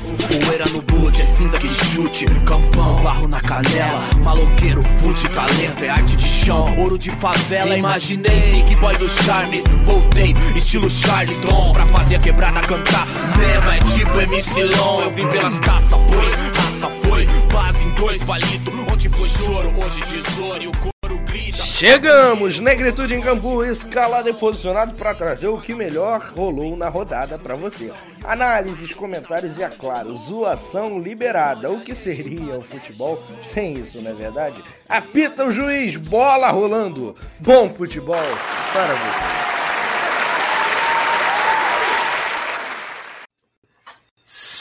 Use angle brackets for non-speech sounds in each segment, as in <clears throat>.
Poeira no boot, é cinza que chute. Campão, barro na canela. Maloqueiro, fute, talento É arte de chão, ouro de favela Imaginei, Nick Boy do Charmes Voltei, estilo Charles Dom Pra fazer a quebrada cantar. Mesmo é tipo MC Long. Eu vim pelas taças, pois raça foi. Base em dois valido Onde foi choro, hoje tesouro. E o Chegamos, Negritude em Cambu, escalado e posicionado para trazer o que melhor rolou na rodada para você. Análises, comentários e, é claro, zoação liberada. O que seria o futebol sem isso, não é verdade? Apita o juiz, bola rolando. Bom futebol para você.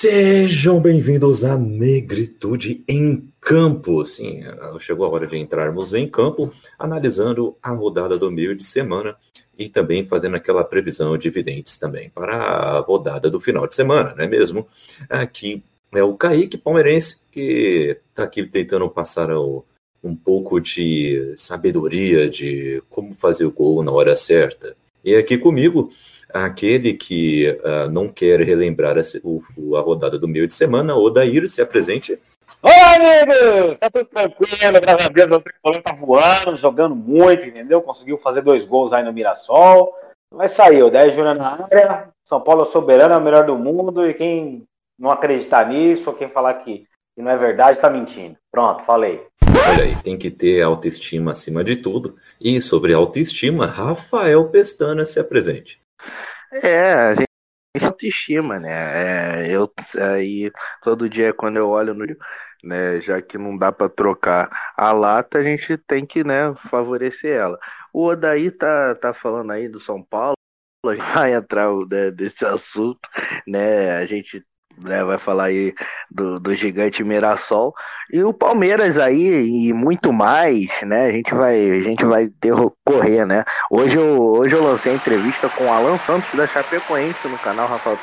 Sejam bem-vindos à Negritude em Campo. Sim, chegou a hora de entrarmos em campo, analisando a rodada do meio de semana e também fazendo aquela previsão de videntes também para a rodada do final de semana, não é mesmo? Aqui é o Kaique Palmeirense, que está aqui tentando passar o, um pouco de sabedoria de como fazer o gol na hora certa. E aqui comigo, aquele que uh, não quer relembrar a, o, a rodada do meio de semana, o Daír, se apresente. Olá, amigos! Tá tudo tranquilo, graças a Deus. O Tricolor tá voando, jogando muito, entendeu? Conseguiu fazer dois gols aí no Mirassol. Mas saiu, 10 Júnior na área. São Paulo é soberano, é o melhor do mundo. E quem não acreditar nisso, ou quem falar que, que não é verdade, tá mentindo. Pronto, falei. Olha aí, tem que ter autoestima acima de tudo. E sobre autoestima, Rafael Pestana se apresente. É, a gente tem autoestima, né? É, eu aí todo dia quando eu olho no né, já que não dá para trocar a lata, a gente tem que, né, favorecer ela. O Odaí tá tá falando aí do São Paulo, a <laughs> gente vai entrar né, desse assunto, né? A gente né, vai falar aí do, do gigante Mirassol e o Palmeiras aí e muito mais, né? A gente vai a gente vai correr, né? Hoje eu, hoje eu lancei entrevista com o Alan Santos da Chapecoense no canal Rafael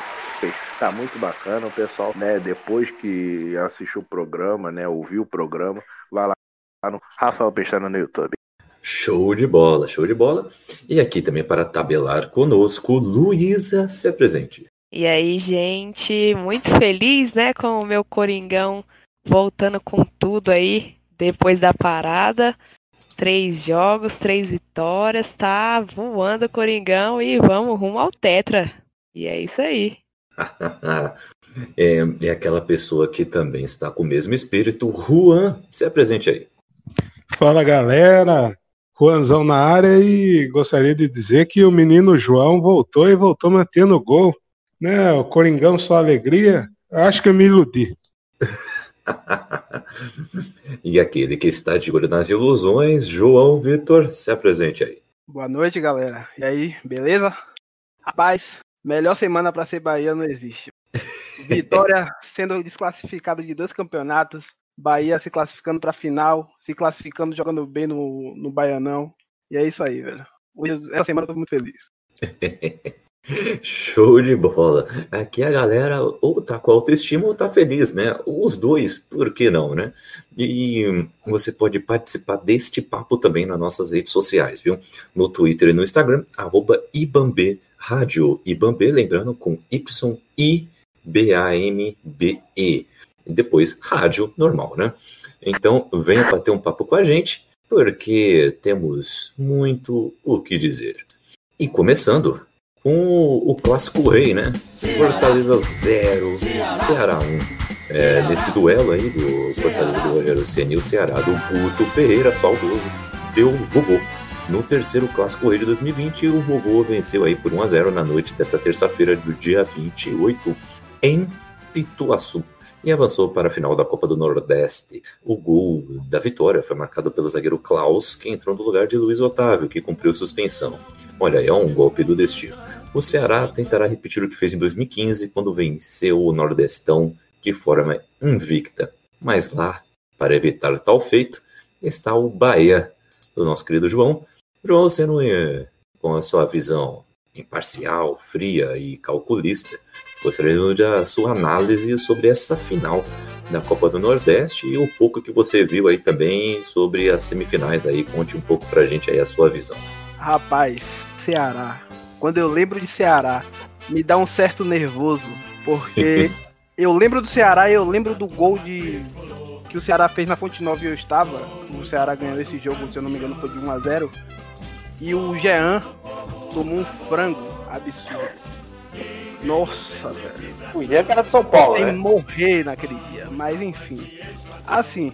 Tá muito bacana, o pessoal, né, depois que assistiu o programa, né, ouviu o programa, vai lá no Rafael Pestana no YouTube. Show de bola, show de bola. E aqui também para tabelar conosco, Luísa, se apresente. E aí, gente, muito feliz, né, com o meu Coringão voltando com tudo aí depois da parada. Três jogos, três vitórias, tá voando o Coringão e vamos rumo ao Tetra. E é isso aí. <laughs> é, é aquela pessoa que também está com o mesmo espírito. Juan, se apresente aí. Fala galera, Juanzão na área e gostaria de dizer que o menino João voltou e voltou mantendo o gol. Né, o Coringão só alegria. Acho que eu me iludi. <laughs> e aquele que está de olho nas ilusões, João Vitor, se apresente aí. Boa noite, galera. E aí, beleza? Rapaz, melhor semana para ser Bahia não existe. <laughs> Vitória sendo desclassificado de dois campeonatos, Bahia se classificando para final, se classificando jogando bem no, no Baianão. E é isso aí, velho. essa semana eu tô muito feliz. <laughs> Show de bola. Aqui a galera ou tá com autoestima ou tá feliz, né? Os dois, por que não, né? E você pode participar deste papo também nas nossas redes sociais, viu? No Twitter e no Instagram, arroba Ibambe Rádio. Ibambe, lembrando, com Y-B-A-M-B-E. E depois, rádio normal, né? Então, venha bater um papo com a gente, porque temos muito o que dizer. E começando, com o clássico rei, né? Fortaleza 0, Ceará 1. É, nesse duelo aí do Fortaleza do Rogério Ceni e o Ceará do Guto Ferreira, saudoso, deu vovô. No terceiro clássico rei de 2020, o vovô venceu aí por 1 a 0 na noite desta terça-feira do dia 28 em Pituaçu e avançou para a final da Copa do Nordeste. O gol da vitória foi marcado pelo zagueiro Klaus, que entrou no lugar de Luiz Otávio, que cumpriu suspensão. Olha, é um golpe do destino. O Ceará tentará repetir o que fez em 2015, quando venceu o Nordestão de forma invicta. Mas lá, para evitar tal feito, está o Bahia, do nosso querido João. João sendo eh, com a sua visão imparcial, fria e calculista, gostaria da sua análise sobre essa final da Copa do Nordeste e o pouco que você viu aí também sobre as semifinais aí. Conte um pouco pra gente aí a sua visão. Rapaz, Ceará quando eu lembro de Ceará, me dá um certo nervoso, porque <laughs> eu lembro do Ceará e eu lembro do gol de que o Ceará fez na Fonte Nova e eu estava. O Ceará ganhou esse jogo, se eu não me engano, foi de 1 a 0 E o Jean tomou um frango absurdo. Nossa, velho. O Jean que era de São Paulo, Sem né? morrer naquele dia. Mas enfim. Assim.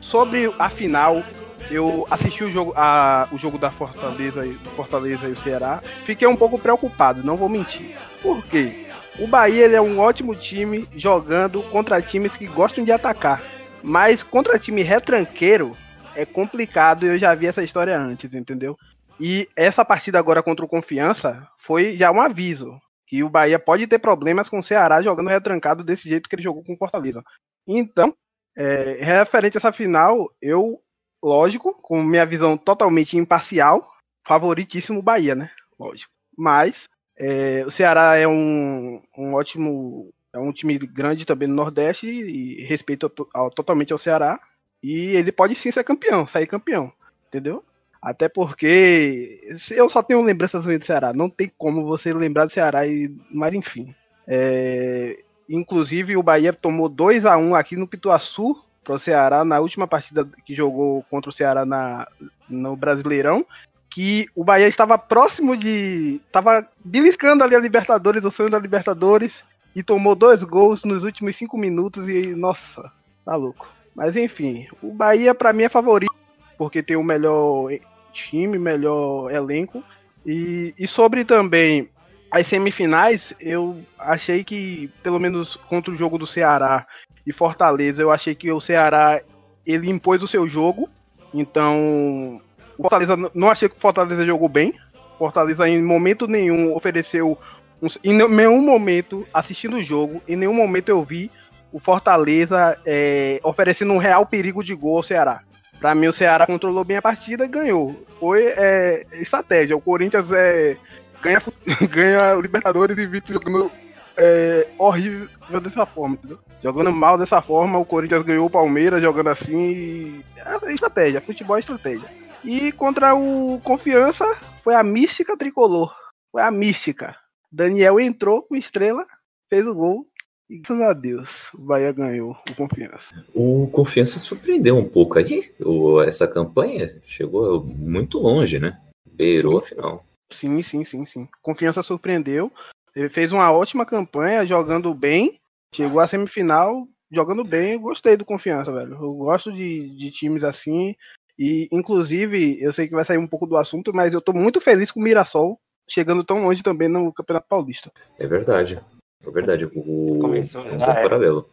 Sobre a final, eu assisti o jogo, a, o jogo da Fortaleza, do Fortaleza e o Ceará. Fiquei um pouco preocupado, não vou mentir. Por quê? O Bahia é um ótimo time jogando contra times que gostam de atacar. Mas contra time retranqueiro é complicado eu já vi essa história antes, entendeu? E essa partida agora contra o Confiança foi já um aviso que o Bahia pode ter problemas com o Ceará jogando retrancado desse jeito que ele jogou com o Fortaleza. Então, é, referente a essa final, eu, lógico, com minha visão totalmente imparcial, favoritíssimo Bahia, né? Lógico. Mas é, o Ceará é um, um ótimo. É um time grande também no Nordeste e respeito to- ao- totalmente ao Ceará. E ele pode sim ser campeão, sair campeão. Entendeu? Até porque eu só tenho lembranças do Ceará. Não tem como você lembrar do Ceará, e, mas enfim. É, inclusive o Bahia tomou 2 a 1 aqui no Pituaçu para o Ceará na última partida que jogou contra o Ceará na, no Brasileirão. Que o Bahia estava próximo de. Estava beliscando ali a Libertadores, o sonho da Libertadores. E tomou dois gols nos últimos cinco minutos. E, nossa, tá louco. Mas enfim, o Bahia para mim é favorito. Porque tem o melhor time, melhor elenco. E, e sobre também as semifinais, eu achei que, pelo menos contra o jogo do Ceará e Fortaleza, eu achei que o Ceará ele impôs o seu jogo. Então, o Fortaleza não achei que o Fortaleza jogou bem. Fortaleza em momento nenhum ofereceu um- em nenhum momento assistindo o jogo, em nenhum momento eu vi o Fortaleza é, oferecendo um real perigo de gol ao Ceará. Pra mim, o Ceará controlou bem a partida e ganhou. Foi é, estratégia. O Corinthians é, ganha, <laughs> ganha Libertadores e Vitor jogando é, horrível dessa forma, entendeu? Jogando mal dessa forma, o Corinthians ganhou o Palmeiras jogando assim. E... É estratégia, futebol é estratégia. E contra o Confiança, foi a mística tricolor. Foi a mística. Daniel entrou com estrela, fez o gol. E graças a Deus, o Bahia ganhou o Confiança. O Confiança surpreendeu um pouco aí. O- essa campanha chegou muito longe, né? Beirou a final. Sim, sim, sim, sim. Confiança surpreendeu. Ele fez uma ótima campanha, jogando bem. Chegou à semifinal, jogando bem. Eu gostei do Confiança, velho. Eu gosto de, de times assim. E, inclusive, eu sei que vai sair um pouco do assunto, mas eu tô muito feliz com o Mirassol chegando tão longe também no Campeonato Paulista. É verdade. É verdade. O... Começou é um é. paralelo.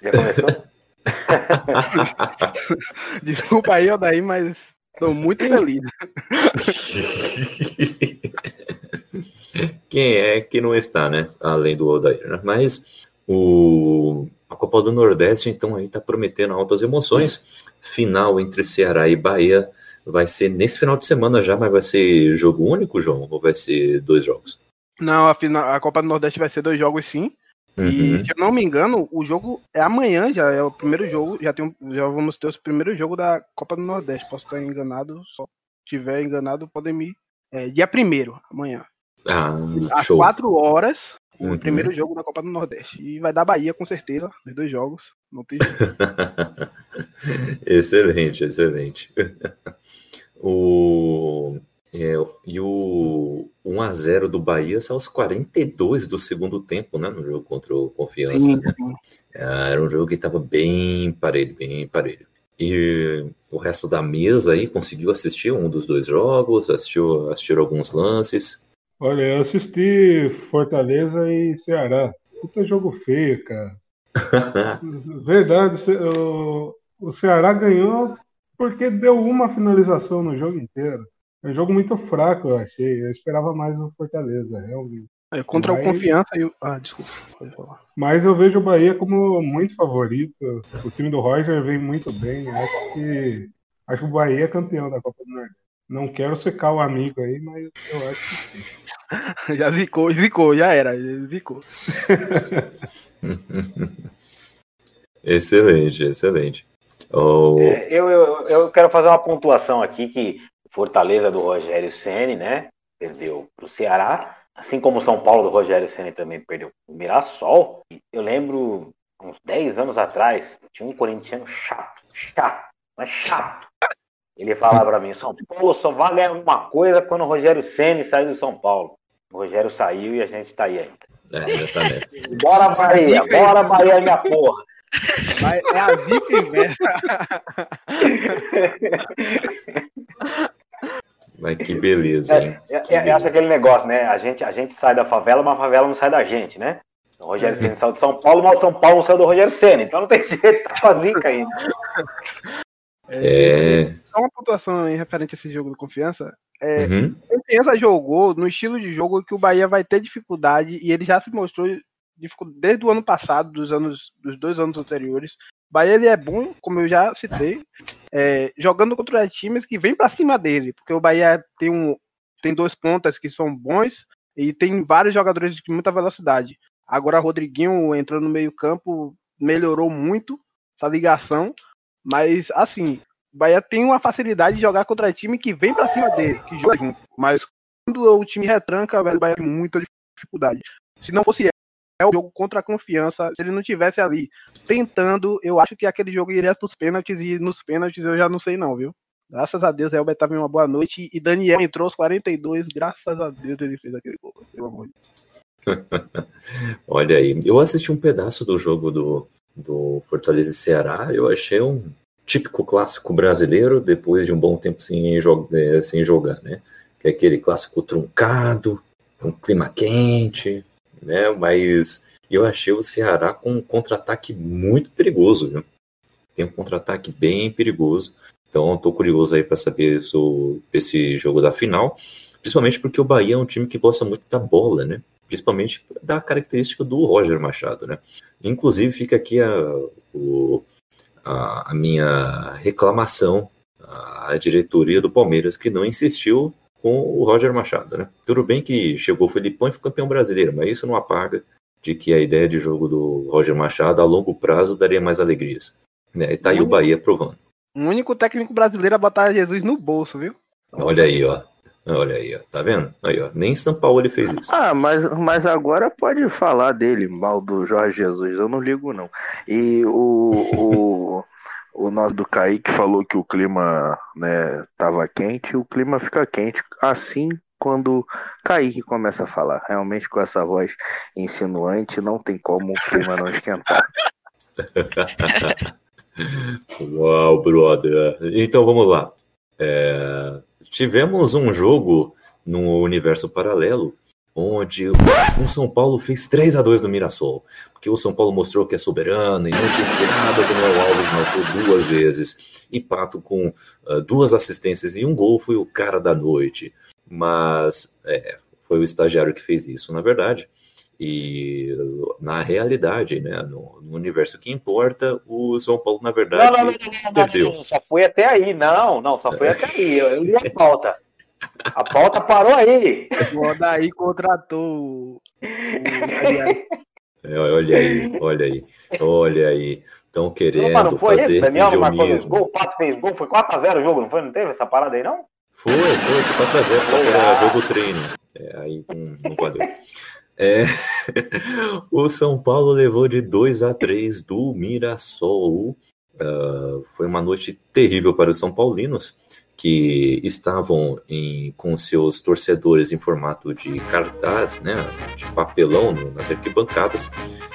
Já começou? <laughs> Desculpa aí, Odaí, mas tô muito feliz. <laughs> Quem é que não está, né? Além do Odair, né? Mas o... a Copa do Nordeste, então, aí tá prometendo altas emoções. Final entre Ceará e Bahia vai ser nesse final de semana já, mas vai ser jogo único, João? Ou vai ser dois jogos? Não, a, final, a Copa do Nordeste vai ser dois jogos sim. Uhum. E se eu não me engano, o jogo é amanhã já, é o primeiro jogo, já, tem já vamos ter o primeiro jogo da Copa do Nordeste. Posso estar enganado, só se tiver enganado, podem me. É, dia primeiro, amanhã. Ah, Às show. quatro horas, o Uhum. primeiro jogo da Copa do Nordeste. E vai dar Bahia, com certeza, nos dois jogos. Não tem <laughs> excelente, excelente. <laughs> o, é, e o 1x0 do Bahia são os 42 do segundo tempo, né? No jogo contra o Confiança. Sim, né? sim. Ah, Era um jogo que estava bem parelho, bem parelho. E o resto da mesa aí conseguiu assistir um dos dois jogos, assistiu, assistiu alguns lances. Olha, eu assisti Fortaleza e Ceará. Puta jogo feio, cara. <laughs> Verdade, o, o Ceará ganhou porque deu uma finalização no jogo inteiro. É um jogo muito fraco, eu achei. Eu esperava mais o Fortaleza, realmente. É, Contra o Mas- Confiança e o. Ah, desculpa. Mas eu vejo o Bahia como muito favorito. O time do Roger vem muito bem. Acho que, acho que o Bahia é campeão da Copa do Nordeste. Não quero secar o amigo aí, mas eu acho que sim. <laughs> Já zicou, zicou, já era, zicou. <laughs> Excelente, excelente. O- É, eu, eu, eu quero fazer uma pontuação aqui que Fortaleza do Rogério Ceni, né? Perdeu para o Ceará, assim como São Paulo do Rogério Senna também perdeu o Mirassol, eu lembro uns 10 anos atrás, tinha um corintiano chato, chato, mas chato. Ele falava para mim, São Paulo só vai ganhar alguma coisa quando o Rogério Senna sair do São Paulo. O Rogério saiu e a gente tá aí ainda. É, tá nessa. Bora Bahia, bora Bahia, minha porra. É a zica inversa. Mas que beleza, hein? É, Que é, é, acho aquele negócio, né? A gente, a gente sai da favela, mas a favela não sai da gente, né? O Rogério Senna saiu de São Paulo, mas o São Paulo não saiu do Rogério Senna. Então não tem <laughs> jeito, tá com a zica ainda. É. Só uma pontuação em referente a esse jogo do Confiança. É, Uhum. Confiança jogou no estilo de jogo que o Bahia vai ter dificuldade e ele já se mostrou desde o ano passado, dos anos, dos dois anos anteriores. Bahia ele é bom, como eu já citei, é, jogando contra times que vêm para cima dele, porque o Bahia tem um tem dois pontas que são bons e tem vários jogadores de muita velocidade. Agora Rodriguinho entrou no meio campo, melhorou muito essa ligação, mas assim, o Bahia tem uma facilidade de jogar contra time que vem pra cima dele, que joga junto. Mas quando o time retranca, o Bahia tem muita dificuldade. Se não fosse é o jogo contra a confiança, se ele não tivesse ali tentando, eu acho que aquele jogo iria pros pênaltis e nos pênaltis eu já não sei não, viu? Graças a Deus, o Elber tava em uma boa noite e Daniel entrou aos 42, graças a Deus ele fez aquele gol, pelo amor de <laughs> Olha aí, eu assisti um pedaço do jogo do, do Fortaleza e Ceará, eu achei um típico clássico brasileiro depois de um bom tempo sem, eh, sem jogar, né? Que é aquele clássico truncado, um clima quente, né? Mas eu achei o Ceará com um contra-ataque muito perigoso, viu? Tem um contra-ataque bem perigoso. Então, estou curioso aí para saber sobre esse jogo da final, principalmente porque o Bahia é um time que gosta muito da bola, né? Principalmente da característica do Roger Machado, né? Inclusive, fica aqui a, o- a, a minha reclamação à diretoria do Palmeiras, que não insistiu com o Roger Machado, né? Tudo bem que chegou o Felipão e foi campeão brasileiro, mas isso não apaga de que a ideia de jogo do Roger Machado a longo prazo daria mais alegrias. Né? E tá aí o Bahia provando. O único técnico brasileiro a botar Jesus no bolso, viu? Olha aí, ó. Olha aí, ó. Tá vendo? Aí, ó. Nem em São Paulo ele fez isso. Ah, mas, mas agora pode falar dele, mal do Jorge Jesus, eu não ligo não. E o, o, <laughs> o nosso do Kaique falou que o clima né, tava quente, o clima fica quente assim quando Kaique começa a falar. Realmente com essa voz insinuante, não tem como o clima não esquentar. <laughs> Uau, brother. Então vamos lá. É, tivemos um jogo no universo paralelo onde o São Paulo fez 3 a 2 no Mirassol, porque o São Paulo mostrou que é soberano e não tinha esperado o Daniel Alves marcou duas vezes e Pato com ah, duas assistências e um gol foi o cara da noite, mas é, foi o estagiário que fez isso, na verdade. E na realidade, né, no, no universo que importa, o São Paulo, na Não, verdade, não, não, não, não, não, perdeu. não, só foi até aí, não, não, só foi até aí. Eu, eu li a pauta. A pauta parou aí. O Odaí contratou o. É, olha aí, olha aí, olha aí. Estão Não, querendo mas não foi isso? fazer Daniel não marcou dois visionismo. gols, o Pato fez gol, foi 4x0 o jogo, não foi? Não teve essa parada aí, não? Foi, foi, foi 4 a 0 só que era jogo treino. É, aí não, não valeu. É, <laughs> o São Paulo levou de 2 a 3 do Mirassol. Ah, foi uma noite terrível para os São Paulinos, que estavam em- com seus torcedores em formato de cartaz, né, de papelão nas arquibancadas,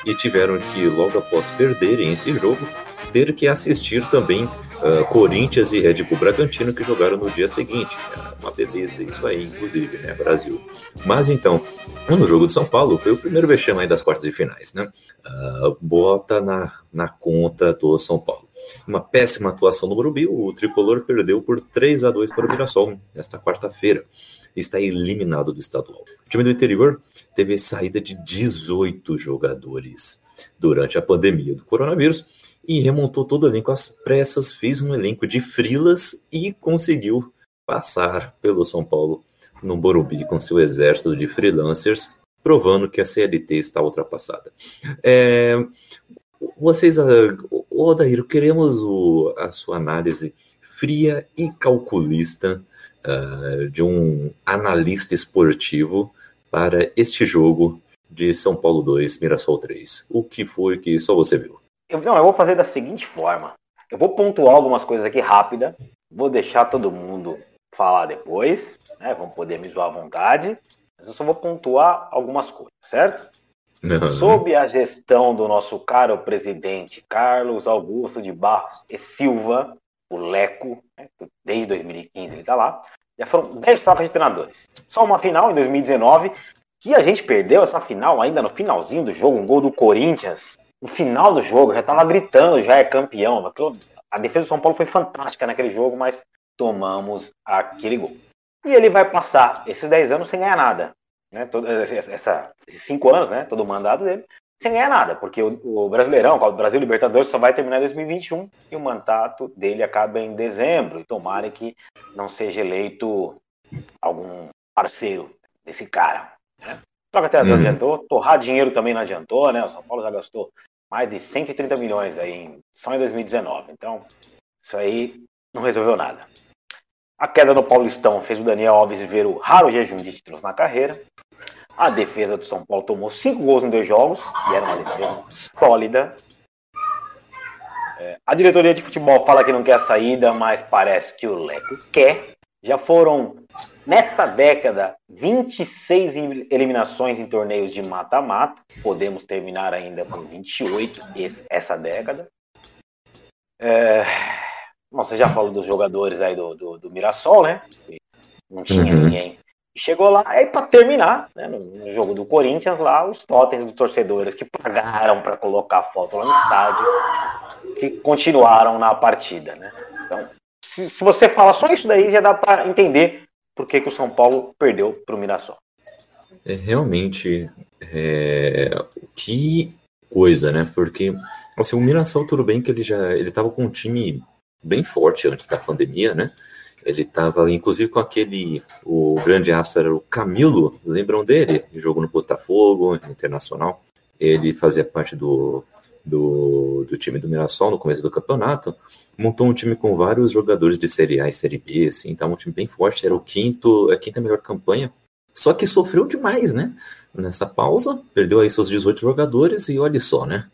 e tiveram que, logo após perderem esse jogo, ter que assistir também ah, Corinthians e Red Bull Bragantino que jogaram no dia seguinte. Era uma beleza isso aí, inclusive, né, Brasil. Mas então, no jogo de São Paulo foi o primeiro vexame das quartas de finais, né? Ah, bota na, na conta do São Paulo. Uma péssima atuação no Morumbi, o tricolor perdeu por 3 a 2 para o Mirassol nesta quarta-feira. Está eliminado do estadual. O time do interior teve saída de 18 jogadores durante a pandemia do coronavírus e remontou todo o elenco às pressas, fez um elenco de frilas e conseguiu passar pelo São Paulo no Morumbi com seu exército de freelancers, provando que a CLT está ultrapassada. É, vocês, ah, Odair, queremos o- a sua análise fria e calculista ah, de um analista esportivo para este jogo de São Paulo 2, Mirassol 3? O que foi que só você viu? Eu, não, eu vou fazer da seguinte forma. Eu vou pontuar algumas coisas aqui rápida, vou deixar todo mundo falar depois, né? Vão poder me zoar à vontade, mas eu só vou pontuar algumas coisas, certo? Sob a gestão do nosso caro presidente Carlos Augusto de Barros e Silva, o Leco, né, desde 2015 ele está lá, já foram 10 trocas de treinadores. Só uma final em 2019, que a gente perdeu essa final ainda no finalzinho do jogo, um gol do Corinthians. No final do jogo, já estava gritando, já é campeão. A defesa do São Paulo foi fantástica naquele jogo, mas tomamos aquele gol. E ele vai passar esses 10 anos sem ganhar nada né, todo, essa, esses cinco anos, né, todo o mandato dele, sem ganhar nada, porque o, o Brasileirão, o Brasil Libertadores só vai terminar em 2021 e o mandato dele acaba em dezembro. E tomara que não seja eleito algum parceiro desse cara. Né? Troca treinador uhum. adiantou, torrar dinheiro também não adiantou, né? O São Paulo já gastou mais de 130 milhões aí só em 2019. Então, isso aí não resolveu nada. A queda do Paulistão fez o Daniel Alves ver o raro jejum de títulos na carreira. A defesa do São Paulo tomou cinco gols em dois jogos, e era uma defesa sólida. É, a diretoria de futebol fala que não quer a saída, mas parece que o Leco quer. Já foram, nessa década, 26 eliminações em torneios de mata-mata. Podemos terminar ainda com 28 essa década. É, você já falou dos jogadores aí do, do, do Mirassol, né? Não tinha uhum. ninguém Chegou lá, aí para terminar, né, no jogo do Corinthians, lá, os totens dos torcedores que pagaram para colocar foto lá no estádio, que continuaram na partida. Né? Então, se, se você fala só isso daí, já dá para entender por que, que o São Paulo perdeu para o Mirassol. É realmente é, que coisa, né? Porque assim, o Mirassol tudo bem que ele já ele estava com um time bem forte antes da pandemia, né? Ele estava, inclusive, com aquele. O grande astro era o Camilo, lembram dele? Ele jogou no Botafogo, Internacional. Ele fazia parte do, do, do, time do Mirassol no começo do campeonato. Montou um time com vários jogadores de Série A e Série B, assim, então um time bem forte. Era o quinto, a quinta melhor campanha. Só que sofreu demais, né? Nessa pausa, perdeu aí seus 18 jogadores e olha só, né?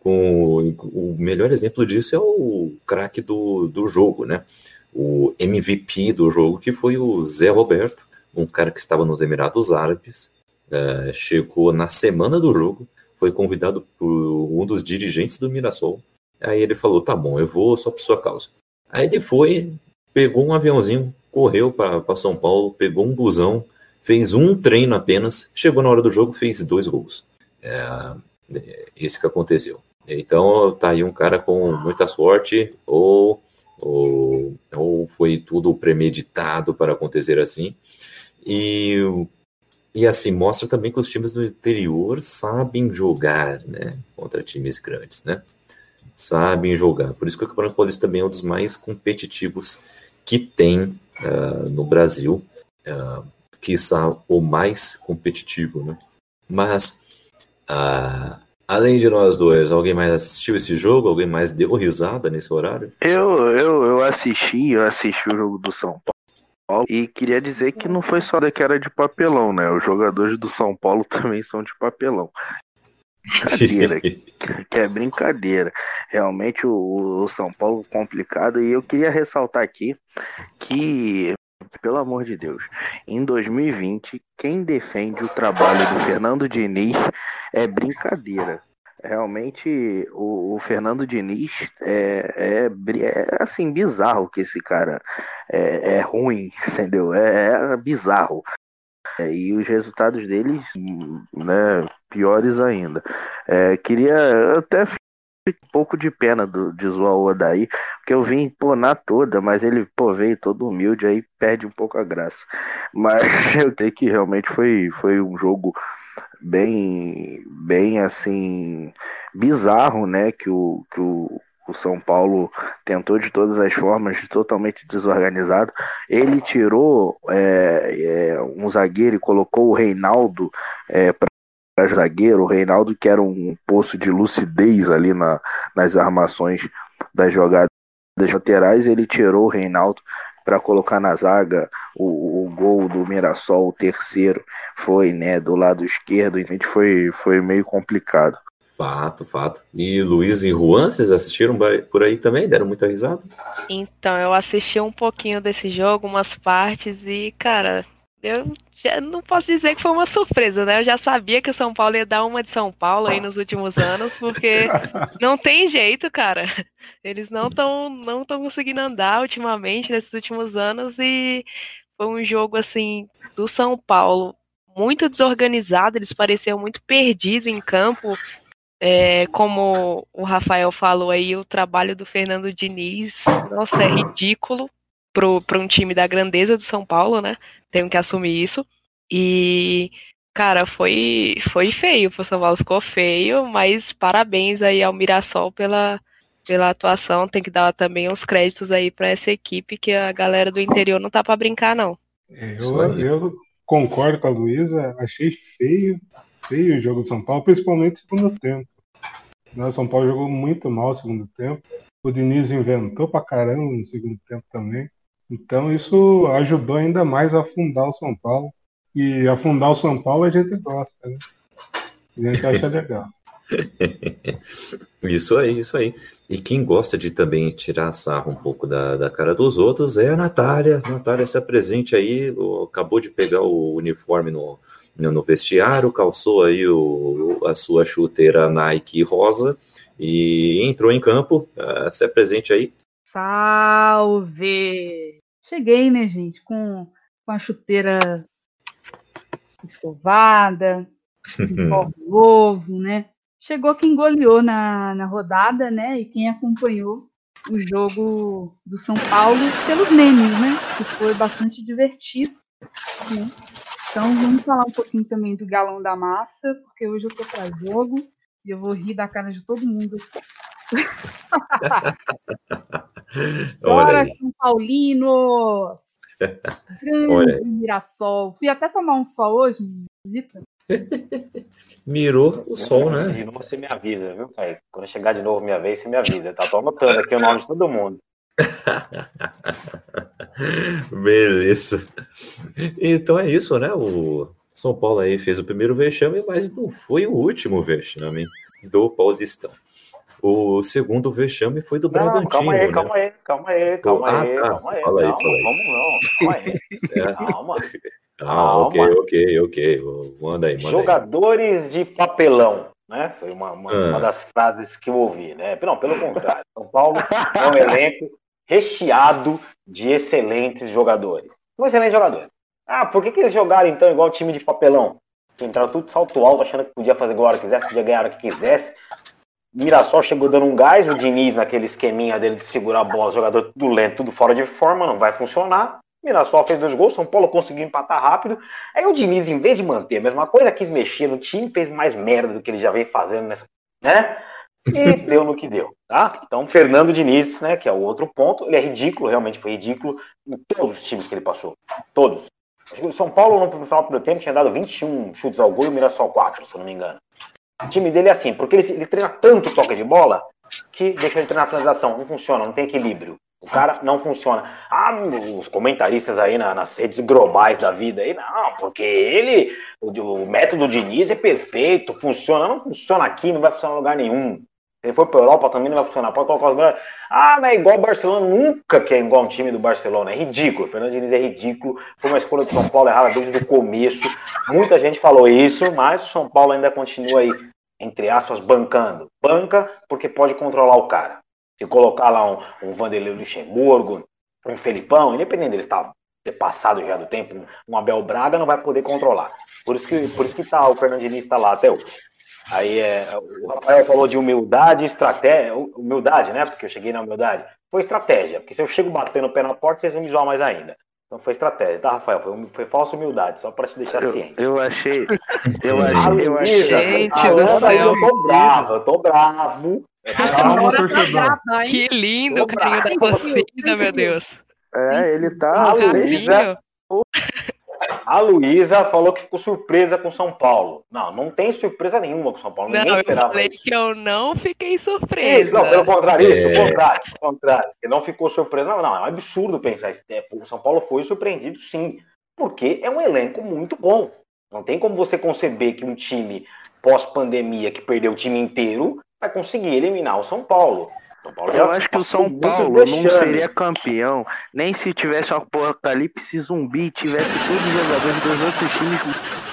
Com, o melhor exemplo disso é o craque do, do jogo, né? o MVP do jogo, que foi o Zé Roberto, um cara que estava nos Emirados Árabes, uh, chegou na semana do jogo, foi convidado por um dos dirigentes do Mirassol. Aí ele falou: tá bom, eu vou só por sua causa. Aí ele foi, pegou um aviãozinho, correu para São Paulo, pegou um busão, fez um treino apenas, chegou na hora do jogo, fez dois gols. É, é isso que aconteceu. Então tá aí um cara com muita sorte ou ou, ou foi tudo premeditado para acontecer assim. E, e assim, mostra também que os times do interior sabem jogar né, contra times grandes, né? Sabem jogar. Por isso que o Campeonato Paulista também é um dos mais competitivos que tem uh, no Brasil, uh, que está o mais competitivo, né? Mas uh, Além de nós dois, alguém mais assistiu esse jogo? Alguém mais deu risada nesse horário? Eu, eu, eu assisti, eu assisti o jogo do São Paulo. E queria dizer que não foi só daquela de papelão, né? Os jogadores do São Paulo <laughs> também são de papelão. Brincadeira, <laughs> que é brincadeira. Realmente o, o São Paulo complicado. E eu queria ressaltar aqui que pelo amor de Deus, em 2020, quem defende o trabalho do Fernando Diniz é brincadeira. Realmente, o, o Fernando Diniz é, é, é, assim, bizarro que esse cara é, é ruim, <laughs> entendeu? É, é bizarro. É, e os resultados deles, né, piores ainda. É, queria até um pouco de pena do, de zoar o Odaí, porque eu vim, na toda, mas ele, pô, veio todo humilde, aí perde um pouco a graça. Mas <laughs> eu sei que realmente foi, foi um jogo bem, bem assim, bizarro, né, que o, que o, o São Paulo tentou de todas as formas, totalmente desorganizado. Ele tirou é, é, um zagueiro e colocou o Reinaldo é, para zagueiro, o Reinaldo, que era um poço de lucidez ali na, nas armações das jogadas laterais, ele tirou o Reinaldo para colocar na zaga o, o gol do Mirassol, o terceiro, foi né, do lado esquerdo, então foi, foi meio complicado. Fato, fato. E Luiz e Juan, vocês assistiram por aí também? Deram muita risada? Então, eu assisti um pouquinho desse jogo, umas partes, e, cara, eu já não posso dizer que foi uma surpresa, né? Eu já sabia que o São Paulo ia dar uma de São Paulo aí nos últimos anos, porque <laughs> não tem jeito, cara. Eles não estão não tão conseguindo andar ultimamente, nesses últimos anos, e foi um jogo, assim, do São Paulo muito desorganizado, eles pareciam muito perdidos em campo, é, como o Rafael falou aí, o trabalho do Fernando Diniz, nossa, é ridículo para um time da grandeza do São Paulo, né? Tenho que assumir isso. E, cara, foi, foi feio pro São Paulo, ficou feio, mas parabéns aí ao Mirassol pela, pela atuação. Tem que dar também uns créditos aí para essa equipe, que a galera do interior não tá para brincar, não. É, eu, eu concordo com a Luísa, achei feio feio o jogo do São Paulo, principalmente no segundo tempo. O São Paulo jogou muito mal no segundo tempo. O Diniz inventou pra caramba no segundo tempo também. Então isso ajudou ainda mais a afundar o São Paulo. E afundar o São Paulo a gente gosta, né? A gente acha <laughs> legal. isso aí, isso aí. E quem gosta de também tirar sarro um pouco da, da cara dos outros é a Natália. Natália se apresente aí, acabou de pegar o uniforme no, no vestiário, calçou aí o, a sua chuteira Nike rosa e entrou em campo. Uh, se apresente aí. Salve! Cheguei, né, gente, com, com a chuteira escovada, <laughs> um novo, né? Chegou quem goleou na, na rodada, né? E quem acompanhou o jogo do São Paulo pelos memes, né? Que foi bastante divertido. Né? Então vamos falar um pouquinho também do galão da massa, porque hoje eu tô para jogo e eu vou rir da cara de todo mundo. Bora, São Paulinos! Grande Mirassol. Fui até tomar um sol hoje, Vitor. <laughs> Mirou o sol, né? De novo você me avisa, viu, Caio? Quando chegar de novo minha vez, você me avisa. Tá? Tô anotando aqui o nome de todo mundo. <laughs> Beleza. Então é isso, né? O São Paulo aí fez o primeiro vexame, mas não foi o último vexame do Paulistão. O segundo vexame foi do Bragantino. Calma aí, né? calma aí, calma aí, calma ah, aí, tá. calma aí. Fala aí, calma, fala aí. Vamos não, calma aí. É. Calma. <laughs> Ah, ok, ok, ok. Manda aí, manda aí. Jogadores de papelão, né? Foi uma, uma, Ah. uma das frases que eu ouvi, né? Não, pelo contrário. São Paulo é um elenco recheado de excelentes jogadores. Um excelente jogador. Ah, por que, que eles jogaram então igual time de papelão? Entraram tudo salto alto, achando que podia fazer igual a hora que quisesse, podia ganhar hora que quisesse. Mirassol chegou dando um gás, o Diniz naquele esqueminha dele de segurar a bola, jogador tudo lento, tudo fora de forma, não vai funcionar. Mirassol fez dois gols, São Paulo conseguiu empatar rápido. Aí o Diniz, em vez de manter a mesma coisa, quis mexer no time, fez mais merda do que ele já vem fazendo nessa, né? E <laughs> deu no que deu, tá? Então, Fernando Diniz, né, que é o outro ponto, ele é ridículo, realmente foi ridículo em todos os times que ele passou. Todos. O São Paulo, no final do primeiro tempo, tinha dado 21 chutes ao gol e o Mirassol 4, se eu não me engano. O time dele é assim, porque ele, ele treina tanto toque de bola que deixa ele treinar a finalização. Não funciona, não tem equilíbrio. O cara não funciona. Ah, os comentaristas aí na- nas redes globais da vida aí, não, porque ele, o, o método Diniz é perfeito, funciona. Não funciona aqui, não vai funcionar em lugar nenhum. Se ele for pra Europa também não vai funcionar. Pode colocar os melhores. Ah, não é igual o Barcelona, nunca que é igual um time do Barcelona. É ridículo. O Fernando Diniz é ridículo. Foi uma escolha do São Paulo errada desde o começo. Muita gente falou isso, mas o São Paulo ainda continua aí, entre aspas, bancando. Banca porque pode controlar o cara. Se colocar lá um, um Vanderlei Luxemburgo, um Felipão, independente dele estar ter passado já do tempo, um Abel Braga não vai poder controlar. Por isso que, por isso que tá, o Fernando Diniz está lá até hoje. Aí é, o Rafael falou de humildade, estratégia, humildade, né? Porque eu cheguei na humildade. Foi estratégia, porque se eu chego batendo o pé na porta, vocês vão me zoar mais ainda. Então foi estratégia, tá, Rafael? Foi, foi falsa humildade, só para te deixar Eu, ciente. eu achei. Eu achei. Eu achei. Gente do céu. Eu tô bravo, eu tô bravo. Calma, Agora tá torcedor. Que lindo o carinho da torcida, meu Deus. É, ele tá. Ah, vocês Luiz, já- Carinho. A Luísa falou que ficou surpresa com São Paulo. Não, não tem surpresa nenhuma com São Paulo. Ninguém Não, eu esperava falei isso. que eu não fiquei Isso, surpresa. não, pelo contrário, isso, É. o contrário, o contrário. Que não ficou surpresa. Não, não, é um absurdo pensar isso. É, O São Paulo foi surpreendido, sim, porque é um elenco muito bom. Não tem como você conceber que um time pós-pandemia que perdeu o time inteiro vai conseguir eliminar o São Paulo. São Paulo já Eu acho que o São Paulo não seria campeão nem se tivesse um apocalipse zumbi, tivesse todos os jogadores dos outros times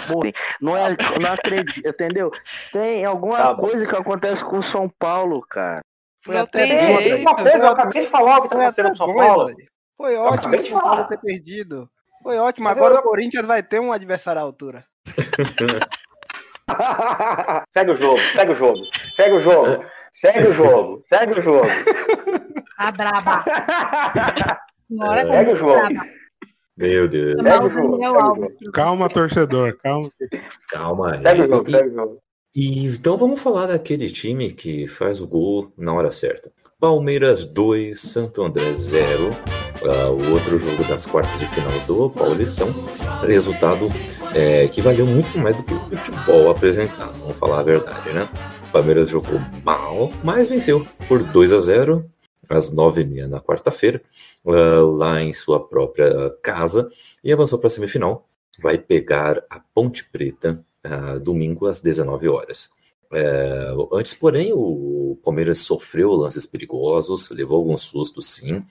morrem. Não é, não acredito, entendeu? Tem alguma Tá coisa que acontece com o São Paulo, cara. Foi Não até tem. Uma coisa, eu acabei de falar o que tá acontecendo com o São Paulo. Foi ótimo acabei o de São Paulo ter perdido. Foi ótimo. Mas Agora eu- o Corinthians vai ter um adversário à altura. <laughs> <laughs> segue o jogo, segue o jogo, segue o jogo, segue o <laughs> jogo, segue o jogo. Tá braba. <laughs> Segue o jogo. braba. Meu Deus. Segue o jogo, segue o Alves. Calma, torcedor, calma. Calma aí. Segue o jogo, segue o jogo. E então vamos falar daquele time que faz o gol na hora certa. Palmeiras 2, Santo André 0. Ah, o outro jogo das quartas de final do Paulistão. Resultado é, que valeu muito mais do que o futebol apresentado, vamos falar a verdade, né? O Palmeiras jogou mal, mas venceu por 2 a 0 às 9h30 na quarta-feira, ah, lá em sua própria casa, e avançou para a semifinal. Vai pegar a Ponte Preta ah, domingo às 19 horas. É, antes, porém, o Palmeiras sofreu lances perigosos, levou alguns sustos, sim,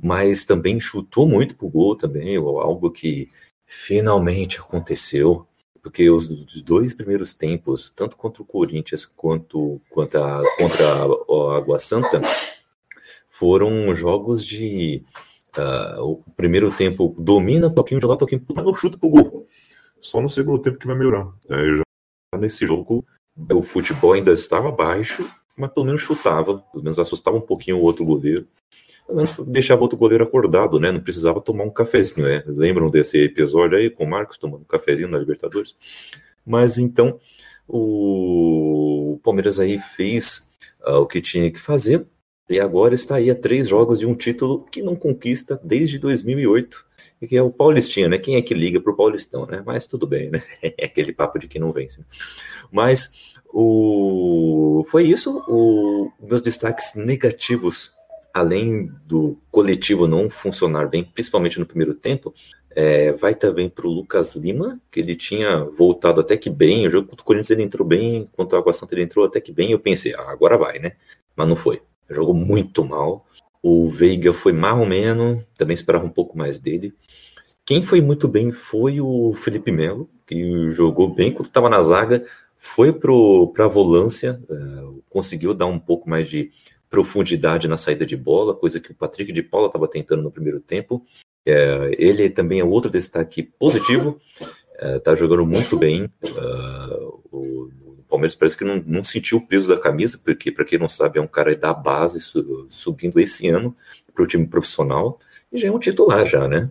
mas também chutou muito pro gol também, algo que finalmente aconteceu, porque os, os dois primeiros tempos, tanto contra o Corinthians quanto, quanto a, contra a, a Água Santa, foram jogos de ah, o primeiro tempo domina, toquinho de lá, toquinho, puta, não chuta pro gol. Só no segundo tempo que vai melhorar. Aí já nesse jogo o futebol ainda estava baixo, mas pelo menos chutava, pelo menos assustava um pouquinho o outro goleiro. Deixava o outro goleiro acordado, né? Não precisava tomar um cafezinho, né? Lembram desse episódio aí com o Marcos tomando um cafezinho na Libertadores? Mas então o Palmeiras aí fez ah, o que tinha que fazer e agora está aí a três jogos de um título que não conquista desde 2008 e que é o Paulistinha, né? Quem é que liga pro Paulistão, né? Mas tudo bem, né? <laughs> É aquele papo de que não vence. né? Mas o foi isso. O meus destaques negativos, além do coletivo não funcionar bem, principalmente no primeiro tempo, é, vai também para o Lucas Lima, que ele tinha voltado até que bem. O jogo contra o Corinthians ele entrou bem, contra o Água Santa ele entrou até que bem. Eu pensei, ah, agora vai, né? Mas não foi. Jogou muito mal. O Veiga foi mais ou menos, também esperava um pouco mais dele. Quem foi muito bem foi o Felipe Melo, que jogou bem quando estava na zaga, foi para a volância, eh, conseguiu dar um pouco mais de profundidade na saída de bola, coisa que o Patrick de Paula estava tentando no primeiro tempo. Eh, ele também é outro destaque positivo, está <laughs> jogando muito bem. Ah, o, o Palmeiras parece que não, não sentiu o peso da camisa, porque, para quem não sabe, é um cara da base su- subindo esse ano para o time profissional e já é um titular já, né?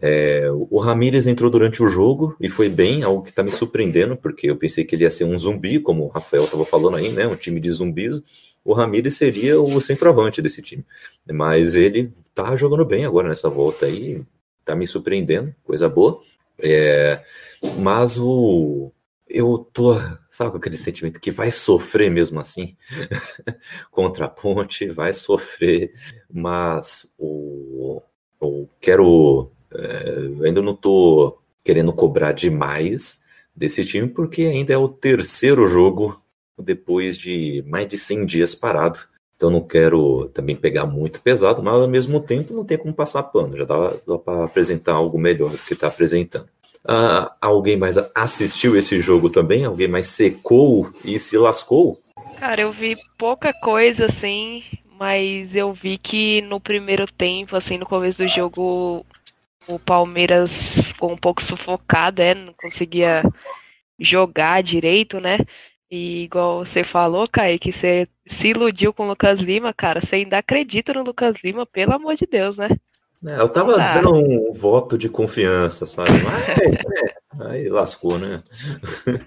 É, o Ramires entrou durante o jogo e foi bem, algo que está me surpreendendo, porque eu pensei que ele ia ser um zumbi, como o Rafael estava falando aí, né? Um time de zumbis. O Ramires seria o centroavante desse time. Mas ele tá jogando bem agora nessa volta aí, tá me surpreendendo, coisa boa. É, mas o. Eu tô, sabe, com aquele sentimento que vai sofrer mesmo assim <laughs> contra a ponte, vai sofrer, mas o, eu quero é, ainda não estou querendo cobrar demais desse time, porque ainda é o terceiro jogo depois de mais de 100 dias parado. Então não quero também pegar muito pesado, mas ao mesmo tempo não tem como passar pano. Já dá, dá para apresentar algo melhor do que está apresentando. Ah, alguém mais assistiu esse jogo também? Alguém mais secou e se lascou? Cara, eu vi pouca coisa assim, mas eu vi que no primeiro tempo, assim, no começo do jogo, o Palmeiras ficou um pouco sufocado, é, não conseguia jogar direito, né? E igual você falou, Kaique, você se iludiu com o Lucas Lima, cara, você ainda acredita no Lucas Lima, pelo amor de Deus, né? É, eu tava Ah. dando um voto de confiança, sabe? Mas <laughs> é, aí lascou, né?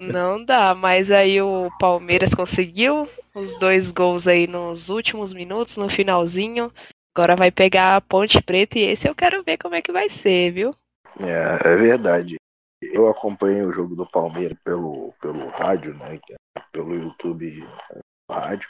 Não dá, mas aí o Palmeiras conseguiu os dois gols aí nos últimos minutos, no finalzinho. Agora vai pegar a Ponte Preta e esse eu quero ver como é que vai ser, viu? É, é verdade. Eu acompanhei o jogo do Palmeiras pelo, pelo rádio, né? Pelo YouTube rádio.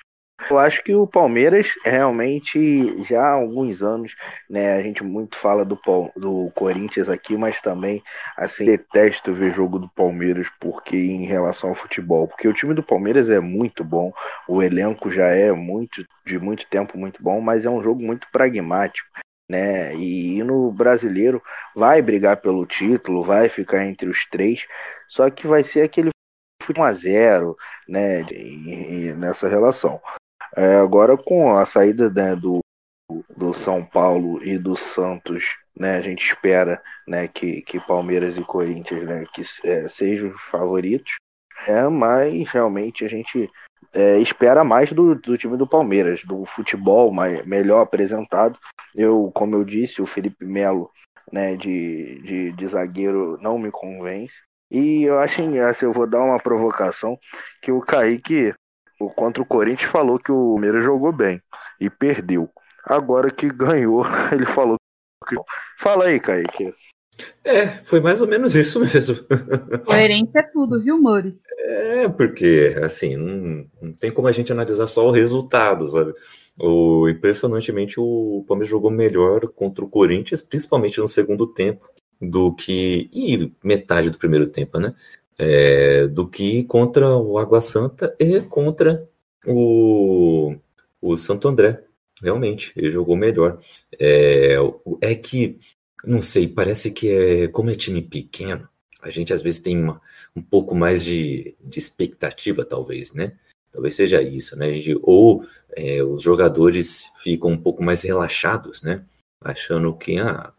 Eu acho que o Palmeiras realmente já há alguns anos, né? A gente muito fala do, do Corinthians aqui, mas também assim detesto ver jogo do Palmeiras porque em relação ao futebol, porque o time do Palmeiras é muito bom, o elenco já é muito de muito tempo muito bom, mas é um jogo muito pragmático. Né? E no brasileiro vai brigar pelo título, vai ficar entre os três, só que vai ser aquele 1 a 0 né, nessa relação. É, agora com a saída né, do, do São Paulo e do Santos, né, a gente espera né, que, que Palmeiras e Corinthians né, que, é, sejam os favoritos, é, mas realmente a gente é, espera mais do, do time do Palmeiras, do futebol mais, melhor apresentado. Eu, como eu disse, o Felipe Melo né, de, de, de zagueiro não me convence. E eu acho, assim, eu vou dar uma provocação que o Kaique contra o Corinthians falou que o Palmeiras jogou bem e perdeu. Agora que ganhou, <laughs> ele falou que. Fala aí, Kaique. É, foi mais ou menos isso mesmo. <laughs> Coerência é tudo, viu, Mores? É, porque, assim, não, não, tem como a gente analisar só o resultado, sabe? O, impressionantemente, o Palmeiras jogou melhor contra o Corinthians, principalmente no segundo tempo, do que. e metade do primeiro tempo, né? É, do que contra o Água Santa e contra o, o Santo André. Realmente, ele jogou melhor. É, é que, não sei, parece que é como é time pequeno, a gente às vezes tem uma, um pouco mais de, de expectativa, talvez, né? Talvez seja isso, né? Gente, ou é, os jogadores ficam um pouco mais relaxados, né? Achando que ah,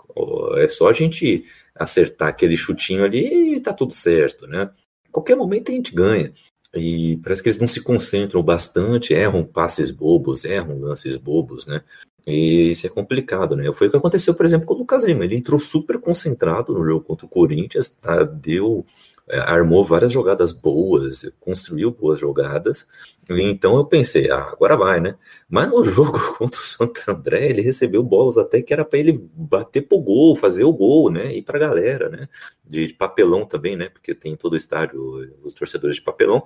é só a gente acertar aquele chutinho ali e tá tudo certo, né? Qualquer momento a gente ganha. E parece que eles não se concentram bastante, erram passes bobos, erram lances bobos, né? E isso é complicado, né? Foi o que aconteceu, por exemplo, com o Lucas Lima. Ele entrou super concentrado no jogo contra o Corinthians, tá? deu armou várias jogadas boas, construiu boas jogadas. Então eu pensei, ah, agora vai, né? Mas no <laughs> jogo contra o Santo André, ele recebeu bolas até que era para ele bater pro gol, fazer o gol, né? E pra galera, né? De, de papelão também, né? Porque tem todo o estádio os torcedores de papelão.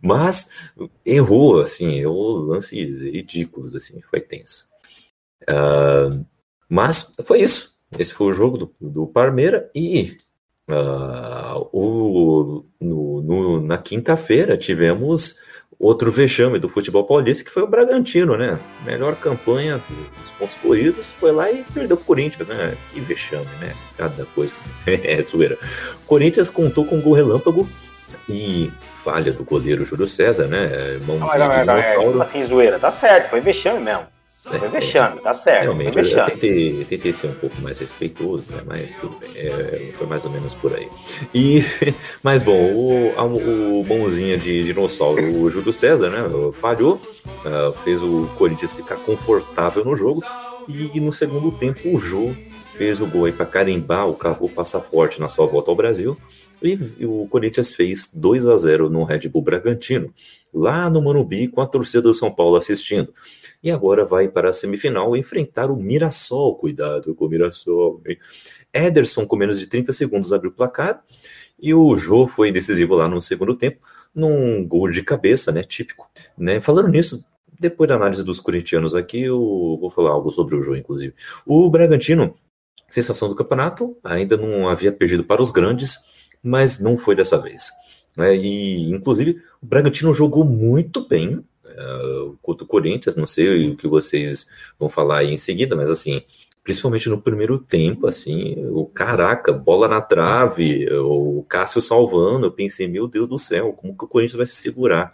Mas errou, assim, errou lances ridículos, assim, foi tenso. Uh, mas foi isso. Esse foi o jogo do, do Parmeira e Uh, o, no, no, na quinta-feira tivemos outro vexame do futebol paulista, que foi o Bragantino, né? Melhor campanha dos pontos corridos, foi lá e perdeu pro Corinthians, né? Que vexame, né? Cada coisa. <laughs> é, zoeira. Corinthians contou com um gol relâmpago e falha do goleiro Júlio César, né? Mãozinho não, não, não, não, é, assim, zoeira, tá certo, foi vexame mesmo. Foi vexame, tá certo. Realmente, eu, eu tentei, tentei, ser um pouco mais respeitoso, né? mas tudo bem. É, foi mais ou menos por aí. E, <laughs> mas bom, o, o bonzinho de dinossauro, o Júlio César, né? Falhou, uh, fez o Corinthians ficar confortável no jogo. E no segundo tempo, o Jô fez o gol aí para carimbar o, o passaporte na sua volta ao Brasil. E o Corinthians fez 2 a 0 no Red Bull Bragantino, lá no Manubi, com a torcida do São Paulo assistindo e agora vai para a semifinal enfrentar o Mirassol. Cuidado com o Mirassol. Hein? Ederson, com menos de 30 segundos, abriu o placar e o Jô foi decisivo lá no segundo tempo, num gol de cabeça, né? Típico. Né? Falando nisso, depois da análise dos corintianos aqui, eu vou falar algo sobre o Jô, inclusive. O Bragantino, sensação do campeonato, ainda não havia perdido para os grandes, mas não foi dessa vez. É, e, inclusive, o Bragantino jogou muito bem, uh, contra o Corinthians, não sei o que vocês vão falar aí em seguida, mas assim, principalmente no primeiro tempo, assim, o caraca, bola na trave, o Cássio salvando, eu pensei, meu Deus do céu, como que o Corinthians vai se segurar?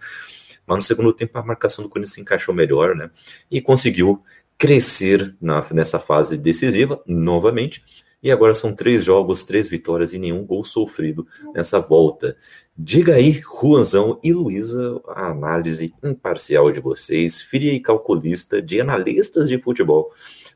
Mas no segundo tempo a marcação do Corinthians se encaixou melhor, né? E conseguiu crescer na, nessa fase decisiva, novamente. E agora são três jogos, três vitórias e nenhum gol sofrido nessa volta. Diga aí, Juanzão e Luísa, a análise imparcial de vocês, fria e calculista de analistas de futebol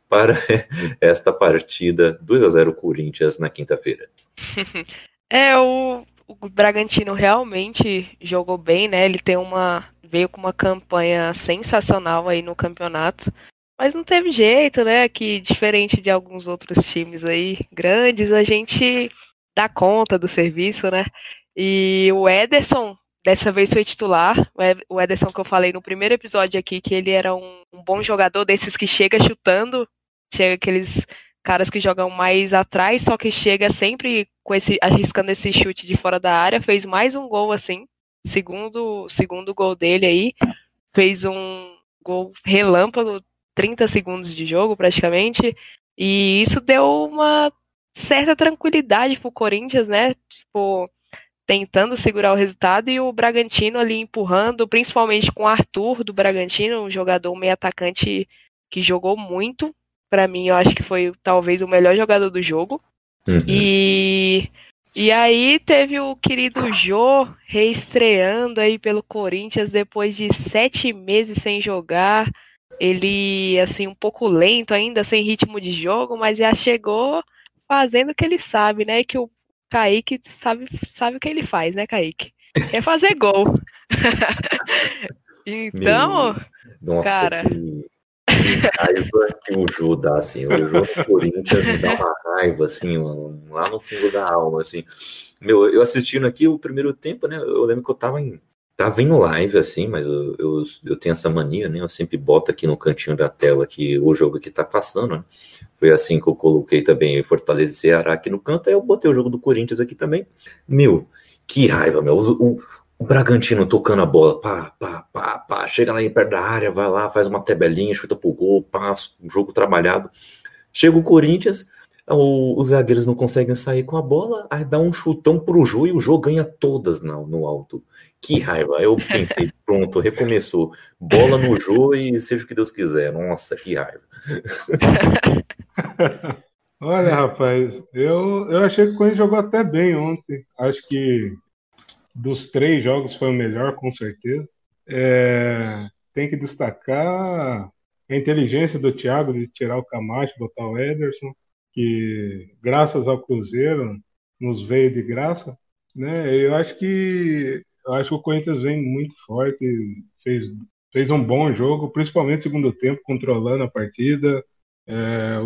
para <laughs> esta partida 2 a 0 Corinthians na quinta-feira. <laughs> É, o, o Bragantino realmente jogou bem, né? Ele tem uma veio com uma campanha sensacional aí no campeonato. Mas não teve jeito, né? Que diferente de alguns outros times aí grandes, a gente dá conta do serviço, né? E o Ederson, dessa vez foi titular. O Ederson que eu falei no primeiro episódio aqui, que ele era um, um bom jogador desses que chega chutando, chega aqueles caras que jogam mais atrás, só que chega sempre com esse arriscando esse chute de fora da área, fez mais um gol assim, segundo segundo gol dele aí, fez um gol relâmpago 30 segundos de jogo praticamente. E isso deu uma certa tranquilidade pro Corinthians, né? Tipo, tentando segurar o resultado e o Bragantino ali empurrando, principalmente com o Arthur do Bragantino, um jogador meio atacante que jogou muito. Para mim, eu acho que foi talvez o melhor jogador do jogo. Uhum. E e aí teve o querido Jô reestreando aí pelo Corinthians depois de sete meses sem jogar. Ele, assim, um pouco lento ainda, sem ritmo de jogo, mas já chegou fazendo o que ele sabe, né? Que o Kaique sabe, sabe o que ele faz, né, Kaique? É fazer gol. <laughs> então, Meu... Nossa, cara. Que... que raiva que o Jô dá, assim. O Jô do Corinthians me dá uma raiva, assim, lá no fundo da alma, assim. Meu, eu assistindo aqui o primeiro tempo, né? Eu lembro que eu tava em Tava em live, assim, mas eu, eu, eu, tenho essa mania, né? Eu sempre boto aqui no cantinho da tela que o jogo que tá passando, né? Foi assim que eu coloquei também Fortaleza e Ceará aqui no canto, aí eu botei o jogo do Corinthians aqui também. Meu, que raiva, meu. O, o, o Bragantino tocando a bola, pá, pá, pá, pá, chega lá em perto da área, vai lá, faz uma tabelinha, chuta pro gol, pá, jogo trabalhado. Chega o Corinthians, o, os zagueiros não conseguem sair com a bola, aí dá um chutão pro Jô e o Jô ganha todas no, no alto. Que raiva. Eu pensei, <laughs> pronto, recomeçou. Bola no Jô e seja o que Deus quiser. Nossa, que raiva. <laughs> Olha, rapaz, eu, eu achei que o Corinthians jogou até bem ontem. Acho que dos três jogos foi o melhor, com certeza. É, tem que destacar a inteligência do Thiago de tirar o Camacho, botar o Ederson que graças ao Cruzeiro nos veio de graça, né? Eu acho que eu acho que o Corinthians vem muito forte, fez fez um bom jogo, principalmente no segundo tempo, controlando a partida, é,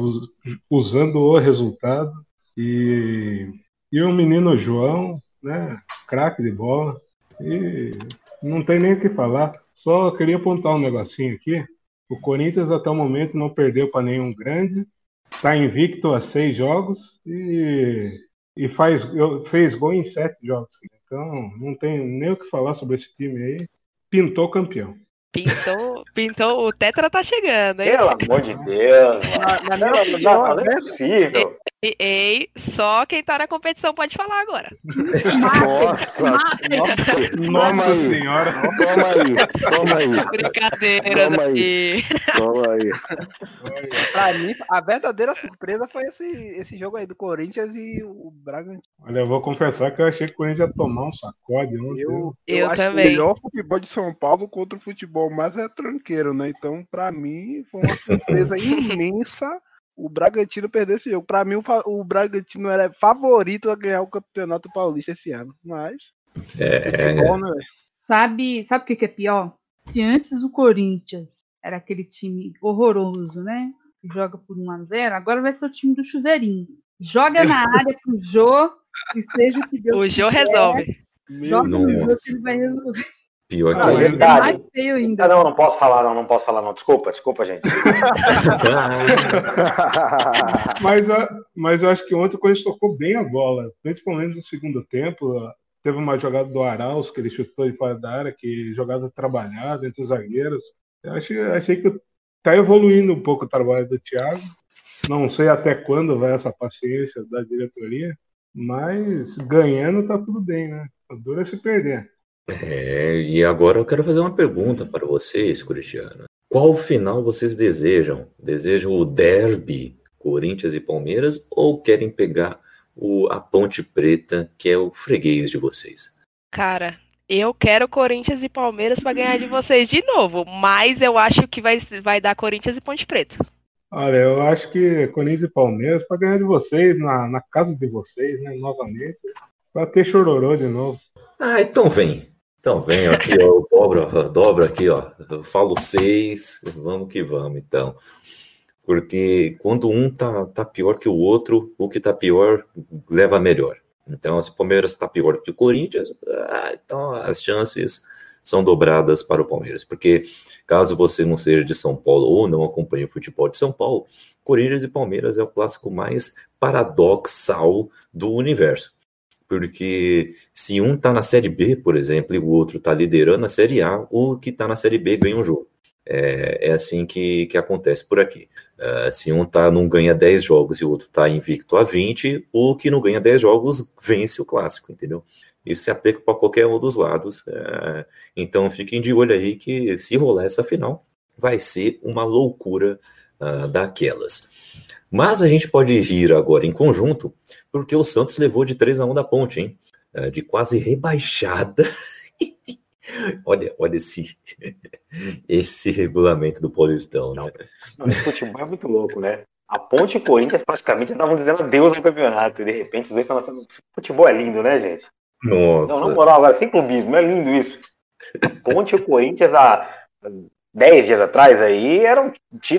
usando o resultado e e o menino João, né? Craque de bola e não tem nem o que falar. Só queria apontar um negocinho aqui. O Corinthians até o momento não perdeu para nenhum grande Está invicto a seis jogos e, e faz, fez gol em sete jogos. Então, não tem nem o que falar sobre esse time aí. Pintou campeão. Pintou, pintou, o Tetra tá chegando, hein? Pelo amor de Deus, mano. Não, não, não, não é possível. Ei, ei, só quem tá na competição pode falar agora. Nossa, nossa, nossa senhora. Toma aí, toma aí. Brincadeira Toma aí. Toma aí. Pra mim, a verdadeira surpresa foi esse, esse jogo aí do Corinthians e o Bragantino. Olha, eu vou confessar que eu achei que o Corinthians ia tomar um sacode ontem. Eu, Eu acho também. que o melhor futebol de São Paulo contra o futebol mais é tranqueiro, né? Então, pra mim, foi uma surpresa <laughs> imensa o Bragantino perder esse jogo. Pra mim, o, Bragantino era favorito a ganhar o Campeonato Paulista esse ano. Mas, É, futebol, né? velho? Sabe, sabe o que, que é pior? Se antes o Corinthians era aquele time horroroso, né? Que joga por 1 a 0 agora vai ser o time do Chuveirinho. Joga na <laughs> área pro Jô, que seja o que Deus O Jô quiser. resolve. Joga no Jô Nossa. que ele vai resolver. Pior Ah, que é tá- mais feio ainda. Ah, não, não posso falar, não, não posso falar, não. Desculpa, desculpa, gente. <laughs> Mas, a- mas eu acho que ontem o Corinthians tocou bem a bola, principalmente no segundo tempo. Teve uma jogada do Arauz que ele chutou de fora da área, que jogada trabalhada entre os zagueiros. Eu achei, achei que tá evoluindo um pouco o trabalho do Thiago. Não sei até quando vai essa paciência da diretoria, mas ganhando tá tudo bem, né? O duro é se perder. É, e agora eu quero fazer uma pergunta para vocês, Cristiano. Qual final vocês desejam? Desejam o derby Corinthians e Palmeiras ou querem pegar o, a Ponte Preta, que é o freguês de vocês? Cara, eu quero Corinthians e Palmeiras pra ganhar de vocês de novo, mas eu acho que vai, vai dar Corinthians e Ponte Preta. Olha, eu acho que Corinthians e Palmeiras, para ganhar de vocês, na, na casa de vocês, né? Novamente, para ter chororô de novo. Ah, então vem. Então, vem aqui, ó, dobro, dobro aqui, ó. Eu falo seis, vamos que vamos, então. Porque quando um tá, tá pior que o outro, o que tá pior leva melhor. Então, se o Palmeiras tá pior que o Corinthians, ah, então as chances são dobradas para o Palmeiras. Porque caso você não seja de São Paulo ou não acompanhe o futebol de São Paulo, Corinthians e Palmeiras é o clássico mais paradoxal do universo. Porque se um tá na Série B, por exemplo, e o outro tá liderando a Série A, o que tá na Série B ganha um jogo. É, é assim que, que acontece por aqui. Uh, se um tá, não ganha 10 jogos e o outro está invicto a 20, o que não ganha 10 jogos vence o clássico, entendeu? Isso se aplica para qualquer um dos lados. Uh, então fiquem de olho aí que se rolar essa final, vai ser uma loucura uh, daquelas. Mas a gente pode ir agora em conjunto, porque o Santos levou de 3 a 1 da ponte, hein? de quase rebaixada <laughs> Olha, olha esse, esse regulamento do Paulistão, né? Não, futebol é muito louco, né? A Ponte e o Corinthians praticamente estavam dizendo adeus ao campeonato. E de repente os dois estão lançando. Futebol é lindo, né, gente? Nossa. Não, na moral, agora, sem clubismo, é lindo isso. A Ponte e o Corinthians há 10 dias atrás aí eram.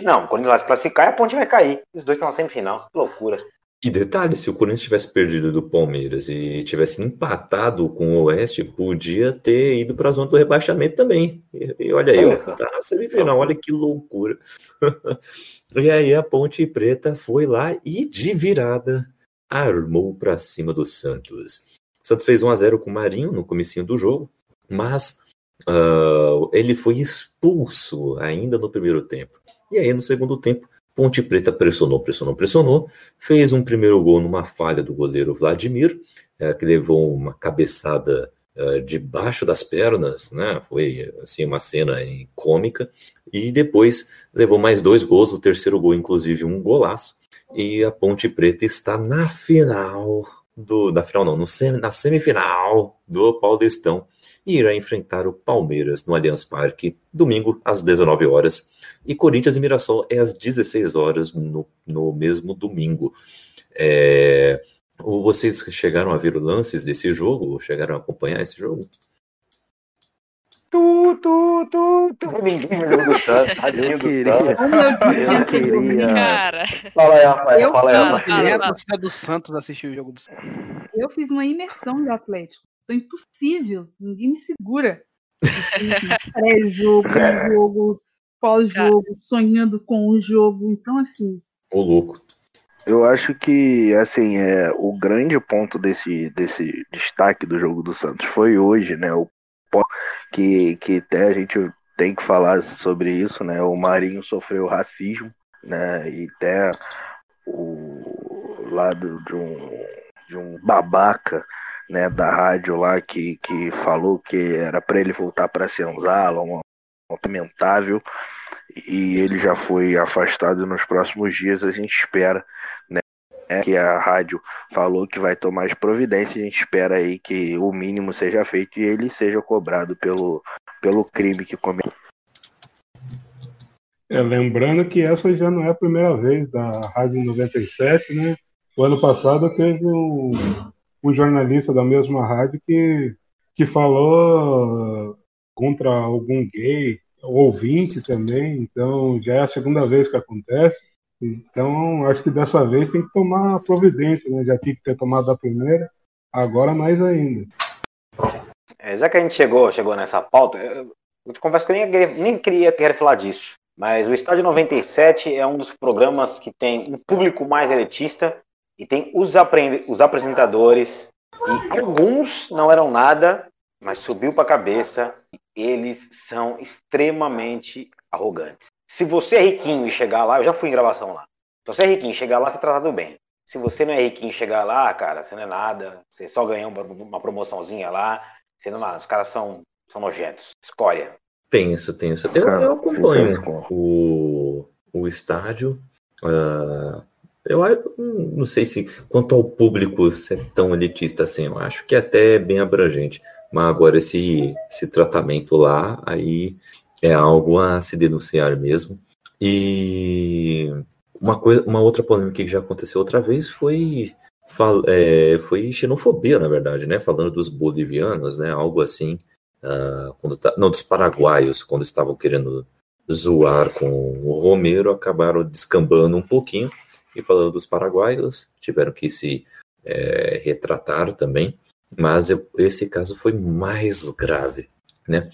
Não, o Corinthians vai se classificar e a Ponte vai cair. Os dois estão na semifinal. Que loucura. E detalhe, se o Corinthians tivesse perdido do Palmeiras e tivesse empatado com o Oeste, podia ter ido para a zona do rebaixamento também. E, e olha aí, ó, tá na semifinal, olha que loucura. <laughs> e aí a Ponte Preta foi lá e de virada armou para cima do Santos. O Santos fez 1 a 0 com o Marinho no comecinho do jogo, mas uh, ele foi expulso ainda no primeiro tempo. E aí no segundo tempo Ponte Preta pressionou, pressionou, pressionou, fez um primeiro gol numa falha do goleiro Vladimir, é, que levou uma cabeçada é, debaixo das pernas, né? Foi assim uma cena cômica. E depois levou mais dois gols, o terceiro gol, inclusive, um golaço. E a Ponte Preta está na final do. Na final, não, no na semifinal do Paulistão. E irá enfrentar o Palmeiras no Allianz Parque, domingo, às 19 horas e Corinthians e Mirassol é às 16 horas no, no mesmo domingo. É, vocês chegaram a ver lances desse jogo? Chegaram a acompanhar esse jogo? Tu, tu, tu, tu. <laughs> Ninguém me do Santos. Tadinho do Santos. Eu queria. Cara, Fala aí, Rafael. Eu- Fala aí, Rafael. a torcida do Santos assistiu o jogo do Santos. Eu fiz uma imersão do Atlético. Tô impossível. Ninguém me segura. <laughs> Pré-jogo, jogo, pós-jogo, sonhando com o jogo. Então, assim, Ô, louco. Eu acho que, assim, é, o grande ponto desse, desse destaque do jogo do Santos foi hoje, né? O, que, que até a gente tem que falar sobre isso, né? O Marinho sofreu racismo, né? E até o lado de um, de um babaca, né? Da rádio lá que, que falou que era para ele voltar para Senzala, uma, lamentável e ele já foi afastado nos próximos dias. A gente espera, né, que a rádio falou que vai tomar as providências. A gente espera aí que o mínimo seja feito e ele seja cobrado pelo, pelo crime que cometeu. É, lembrando que essa já não é a primeira vez da Rádio 97, né? O ano passado teve um, um jornalista da mesma rádio que, que falou contra algum gay, ouvinte também, então já é a segunda vez que acontece. Então, acho que dessa vez tem que tomar providência, né? Já tinha que ter tomado a primeira, agora mais ainda. É, já que a gente chegou, chegou nessa pauta, eu, eu te confesso que eu nem, queria- nem queria querer falar disso. Mas o Estádio 97 é um dos programas que tem um público mais elitista e tem os, aprende- os apresentadores, e alguns não eram nada, mas subiu para a cabeça. Eles são extremamente arrogantes. Se você é riquinho e chegar lá, eu já fui em gravação lá. Se você é riquinho e chegar lá, você é tratado bem. Se você não é riquinho e chegar lá, cara, você não é nada, você só ganhou uma, promoçãozinha lá, você não é nada. Os caras são, são nojentos. Escória. Tenso, tenso. Eu, eu acompanho o, o estádio. ah, eu acho- não sei se quanto ao público se é tão elitista assim. Eu acho que é até bem abrangente. Mas agora esse, esse tratamento lá, aí é algo a se denunciar mesmo. E uma coisa, uma outra polêmica que já aconteceu outra vez foi é, foi xenofobia, na verdade, né? Falando dos bolivianos, né? Algo assim ah, quando tá- não, dos paraguaios, quando estavam querendo zoar com o Romero, acabaram descambando um pouquinho e falando dos paraguaios, tiveram que se é, retratar também, mas eu- esse caso foi mais grave, né?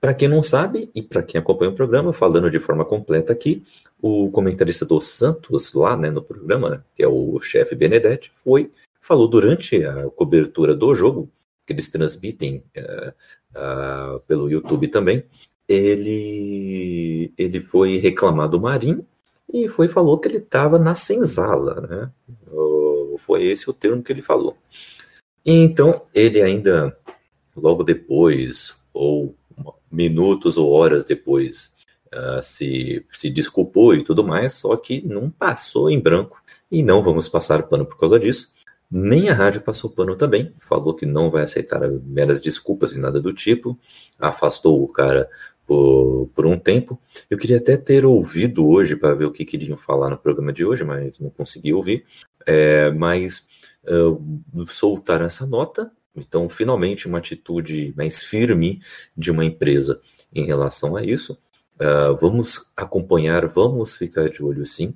Para quem não sabe e para quem acompanha o programa, falando de forma completa aqui, o comentarista do Santos lá, né, no programa, né, que é o chefe Benedetti, foi falou durante a cobertura do jogo que eles transmitem eh, ah, pelo YouTube também, ele ele foi reclamar do Marinho e foi falou que ele estava na senzala, né? Foi esse o termo que ele falou. Então ele ainda logo depois ou minutos ou horas depois ah, se se desculpou e tudo mais, só que não passou em branco e não vamos passar pano por causa disso. Nem a rádio passou pano também, falou que não vai aceitar meras desculpas e nada do tipo, afastou o cara por, por um tempo. Eu queria até ter ouvido hoje para ver o que queriam falar no programa de hoje, mas não consegui ouvir. É, mas ah, soltaram essa nota, então finalmente uma atitude mais firme de uma empresa em relação a isso. Ah, vamos acompanhar, vamos ficar de olho sim.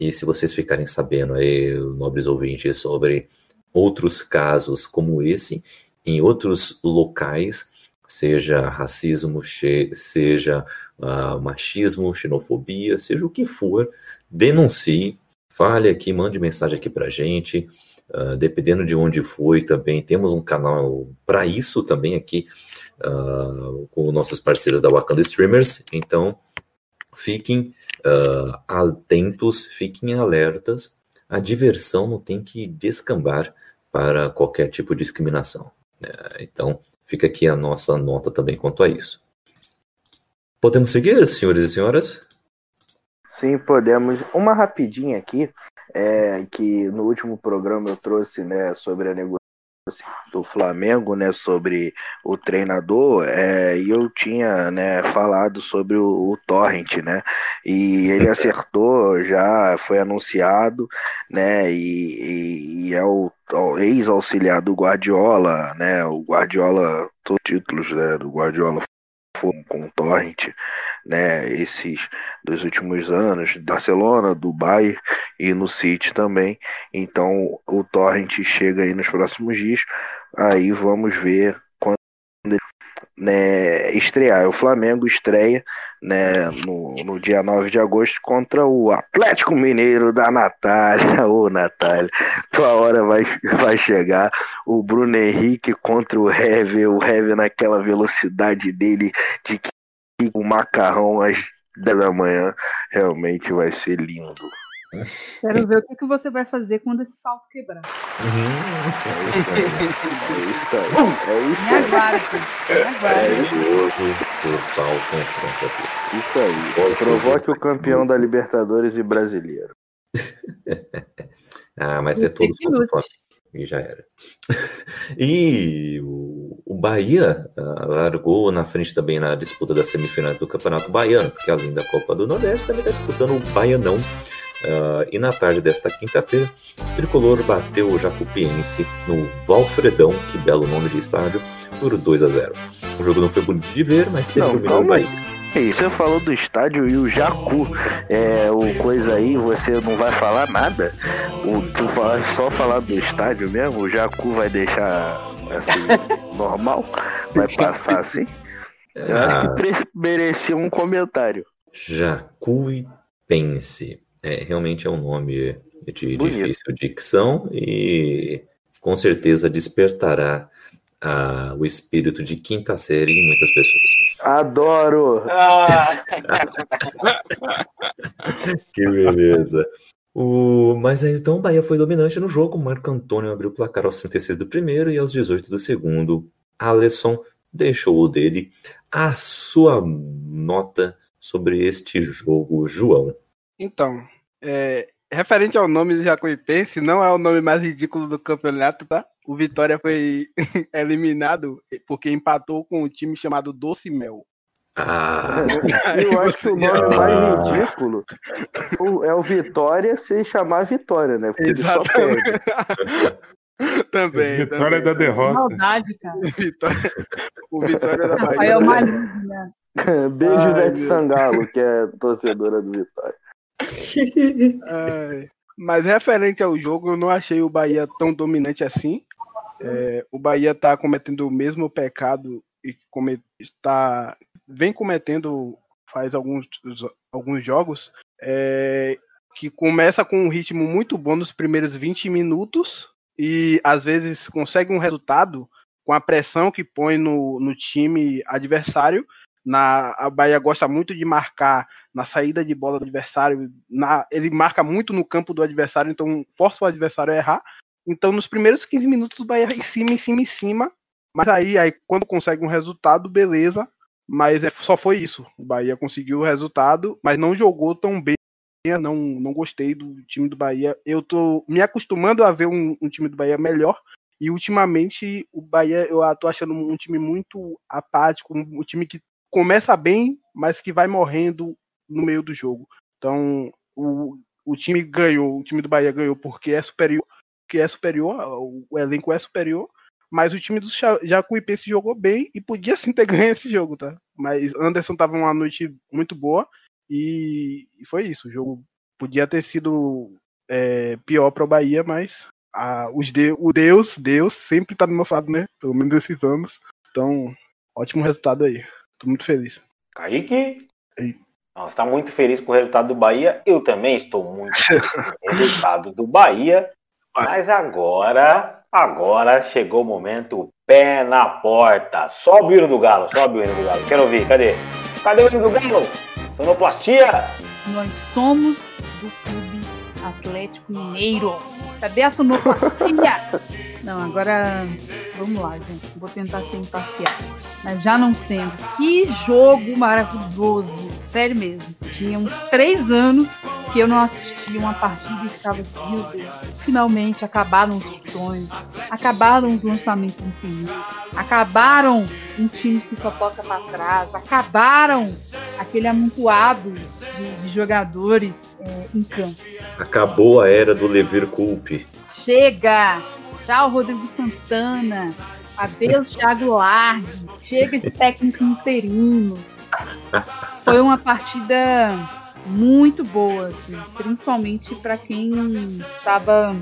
E se vocês ficarem sabendo aí, nobres ouvintes, sobre outros casos como esse, em outros locais, seja racismo, seja ah, machismo, xenofobia, seja o que for, denuncie, fale aqui, mande mensagem aqui pra gente, ah, dependendo de onde foi também, temos um canal para isso também aqui, ah, com nossos parceiros da Wakanda Streamers, então fiquem ah, atentos, fiquem alertas. A diversão não tem que descambar para qualquer tipo de discriminação. né? então, fica aqui a nossa nota também quanto a isso. Podemos seguir, senhores e senhoras? Sim, podemos. Uma rapidinha aqui, é que no último programa eu trouxe, né, sobre a negociação do Flamengo, né, sobre o treinador, é, e eu tinha, né, falado sobre o, o Torrent, né, e ele <laughs> acertou, já foi anunciado, né, e, e- e é o, o ex-auxiliar do Guardiola, né, o Guardiola, todos os títulos, né, do Guardiola foram com o Torrent, né, esses dos últimos anos, Barcelona, Dubai e no City também. Então o Torrent chega aí nos próximos dias. Aí vamos ver quando né, estrear. O Flamengo estreia né, no, no dia 9 de agosto contra o Atlético Mineiro da Natália. <laughs> Ô, Natália, tua hora vai, vai chegar. O Bruno Henrique contra o Hever, o Hever naquela velocidade dele de que o macarrão às 10 da manhã realmente vai ser lindo. Quero ver o que, que você vai fazer quando esse salto quebrar. É isso aí. É isso aí. É isso aí. Me aguarde. Aqui. Isso aí. Provoque o campeão da Libertadores e brasileiro. <laughs> Ah, mas é todos Fake contra o news. Flamengo. E já era. E o, o Bahia ah, largou na frente também na disputa das semifinais do Campeonato Baiano, porque além da Copa do Nordeste também está disputando o Baianão. Ah, e na tarde desta quinta-feira, o Tricolor bateu o Jacupiense no Valfredão, que belo nome de estádio, por 2 a 0. O jogo não foi bonito de ver, mas Não, terminou o aí. Bahia. E você falou do estádio e o Jacu. É, o coisa aí, você não vai falar nada? O, tu falar, só falar do estádio mesmo, o Jacu vai deixar assim, <laughs> normal? Vai passar assim? Eu acho que Ah, merecia um comentário. Jacuipense. É, realmente é um nome de Bonito. difícil dicção e com certeza despertará ah, o espírito de quinta série em muitas pessoas. Adoro! Ah, <laughs> Que beleza. O, mas aí, então o Bahia foi dominante no jogo. Marco Antônio abriu o placar aos 36 do primeiro e aos 18 do segundo. Alisson deixou o dele. A sua nota sobre este jogo, João. Então, é, referente ao nome do Jacuipense, não é o nome mais ridículo do campeonato, tá? O Vitória foi <laughs> eliminado porque empatou com um time chamado Doce Mel. Ah, <laughs> Eu acho que o nome Ah. mais ridículo o- é o Vitória se chamar Vitória, né? Porque ele só Exatamente. perde. <laughs> Também. Vitória também. da derrota. Maldade, cara. Vitória, o Vitória da Bahia. Rafael Maligno, né? Beijo, Ai, Ivete. Sangalo, que é torcedora do Vitória. <laughs> Ai, Mas referente ao jogo, eu não achei o Bahia tão dominante assim. É, o Bahia está cometendo o mesmo pecado e está, vem cometendo faz alguns, alguns jogos, é, que começa com um ritmo muito bom nos primeiros 20 minutos e às vezes consegue um resultado com a pressão que põe no, no time adversário. Na, a Bahia gosta muito de marcar na saída de bola do adversário, na- ele marca muito no campo do adversário, então força o adversário a errar. Então, nos primeiros 15 minutos, o Bahia em cima, em cima, em cima. Mas aí, aí quando consegue um resultado, beleza. Mas é, só foi isso. O Bahia conseguiu o resultado, mas não jogou tão bem. Não, não gostei do time do Bahia. Eu tô me acostumando a ver um, um time do Bahia melhor. E ultimamente o Bahia eu tô achando um time muito apático, um, um time que começa bem, mas que vai morrendo no meio do jogo. Então, o, o time ganhou, o time do Bahia ganhou porque é superior, que é superior, o, elenco é superior, mas o time do Jacuipense jogou bem e podia sim ter <laughs> ganho esse jogo, tá? Mas Anderson tava uma noite muito boa e, e foi isso. O jogo podia ter sido é, pior para o Bahia, mas a- os de, o Deus, Deus sempre tá do nosso lado, né? Pelo menos esses anos. Então, ótimo resultado aí. Tô muito feliz. Kaique? Oi. Não, Você tá muito feliz com o resultado do Bahia. Eu também estou muito feliz com o <laughs> resultado do Bahia. Mas agora, agora chegou o momento pé na porta. Sobe o hino do Galo, sobe o hino do Galo. Quero ouvir, cadê? Cadê o hino do Galo? Sonoplastia? Nós somos do Clube Atlético Mineiro. Cadê a sonoplastia? Não, agora vamos lá, gente. Vou tentar ser imparcial. Mas já não sendo. Que jogo maravilhoso. Sério mesmo. Tinha uns três anos que eu não assistia uma partida e ficava assim, meu Deus. Finalmente acabaram os sonhos. Acabaram os lançamentos infinitos. Acabaram um time que só toca pra trás. Acabaram aquele amontoado de, de jogadores é, em campo. Acabou a era do Levir Culpe. Chega! Tchau, Rodrigo Santana. Adeus, Thiago Largue. Chega de técnico interino. Foi uma partida muito boa, assim, principalmente para quem estava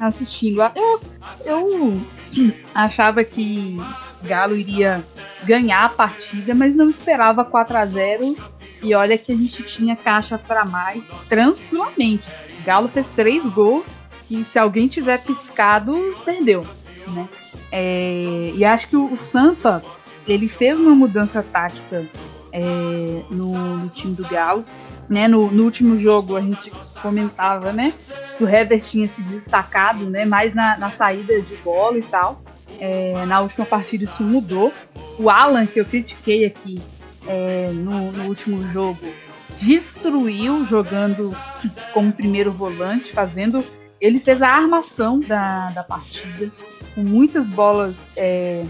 assistindo. Eu, eu <clears throat> achava que Galo iria ganhar a partida, mas não esperava 4 a 0 e olha que a gente tinha caixa para mais tranquilamente. assim. Galo fez três gols que se alguém tiver piscado, perdeu, né? É, e acho que o, o Sampa ele fez uma mudança tática é, no, no time do Galo. Né, no, no último jogo a gente comentava né, que o Hever tinha se destacado né, mais na, na saída de bola e tal. É, na última partida isso mudou. O Alan, que eu critiquei aqui é, no, no último jogo, destruiu jogando como primeiro volante, fazendo. Ele fez a armação da, da partida, com muitas bolas é,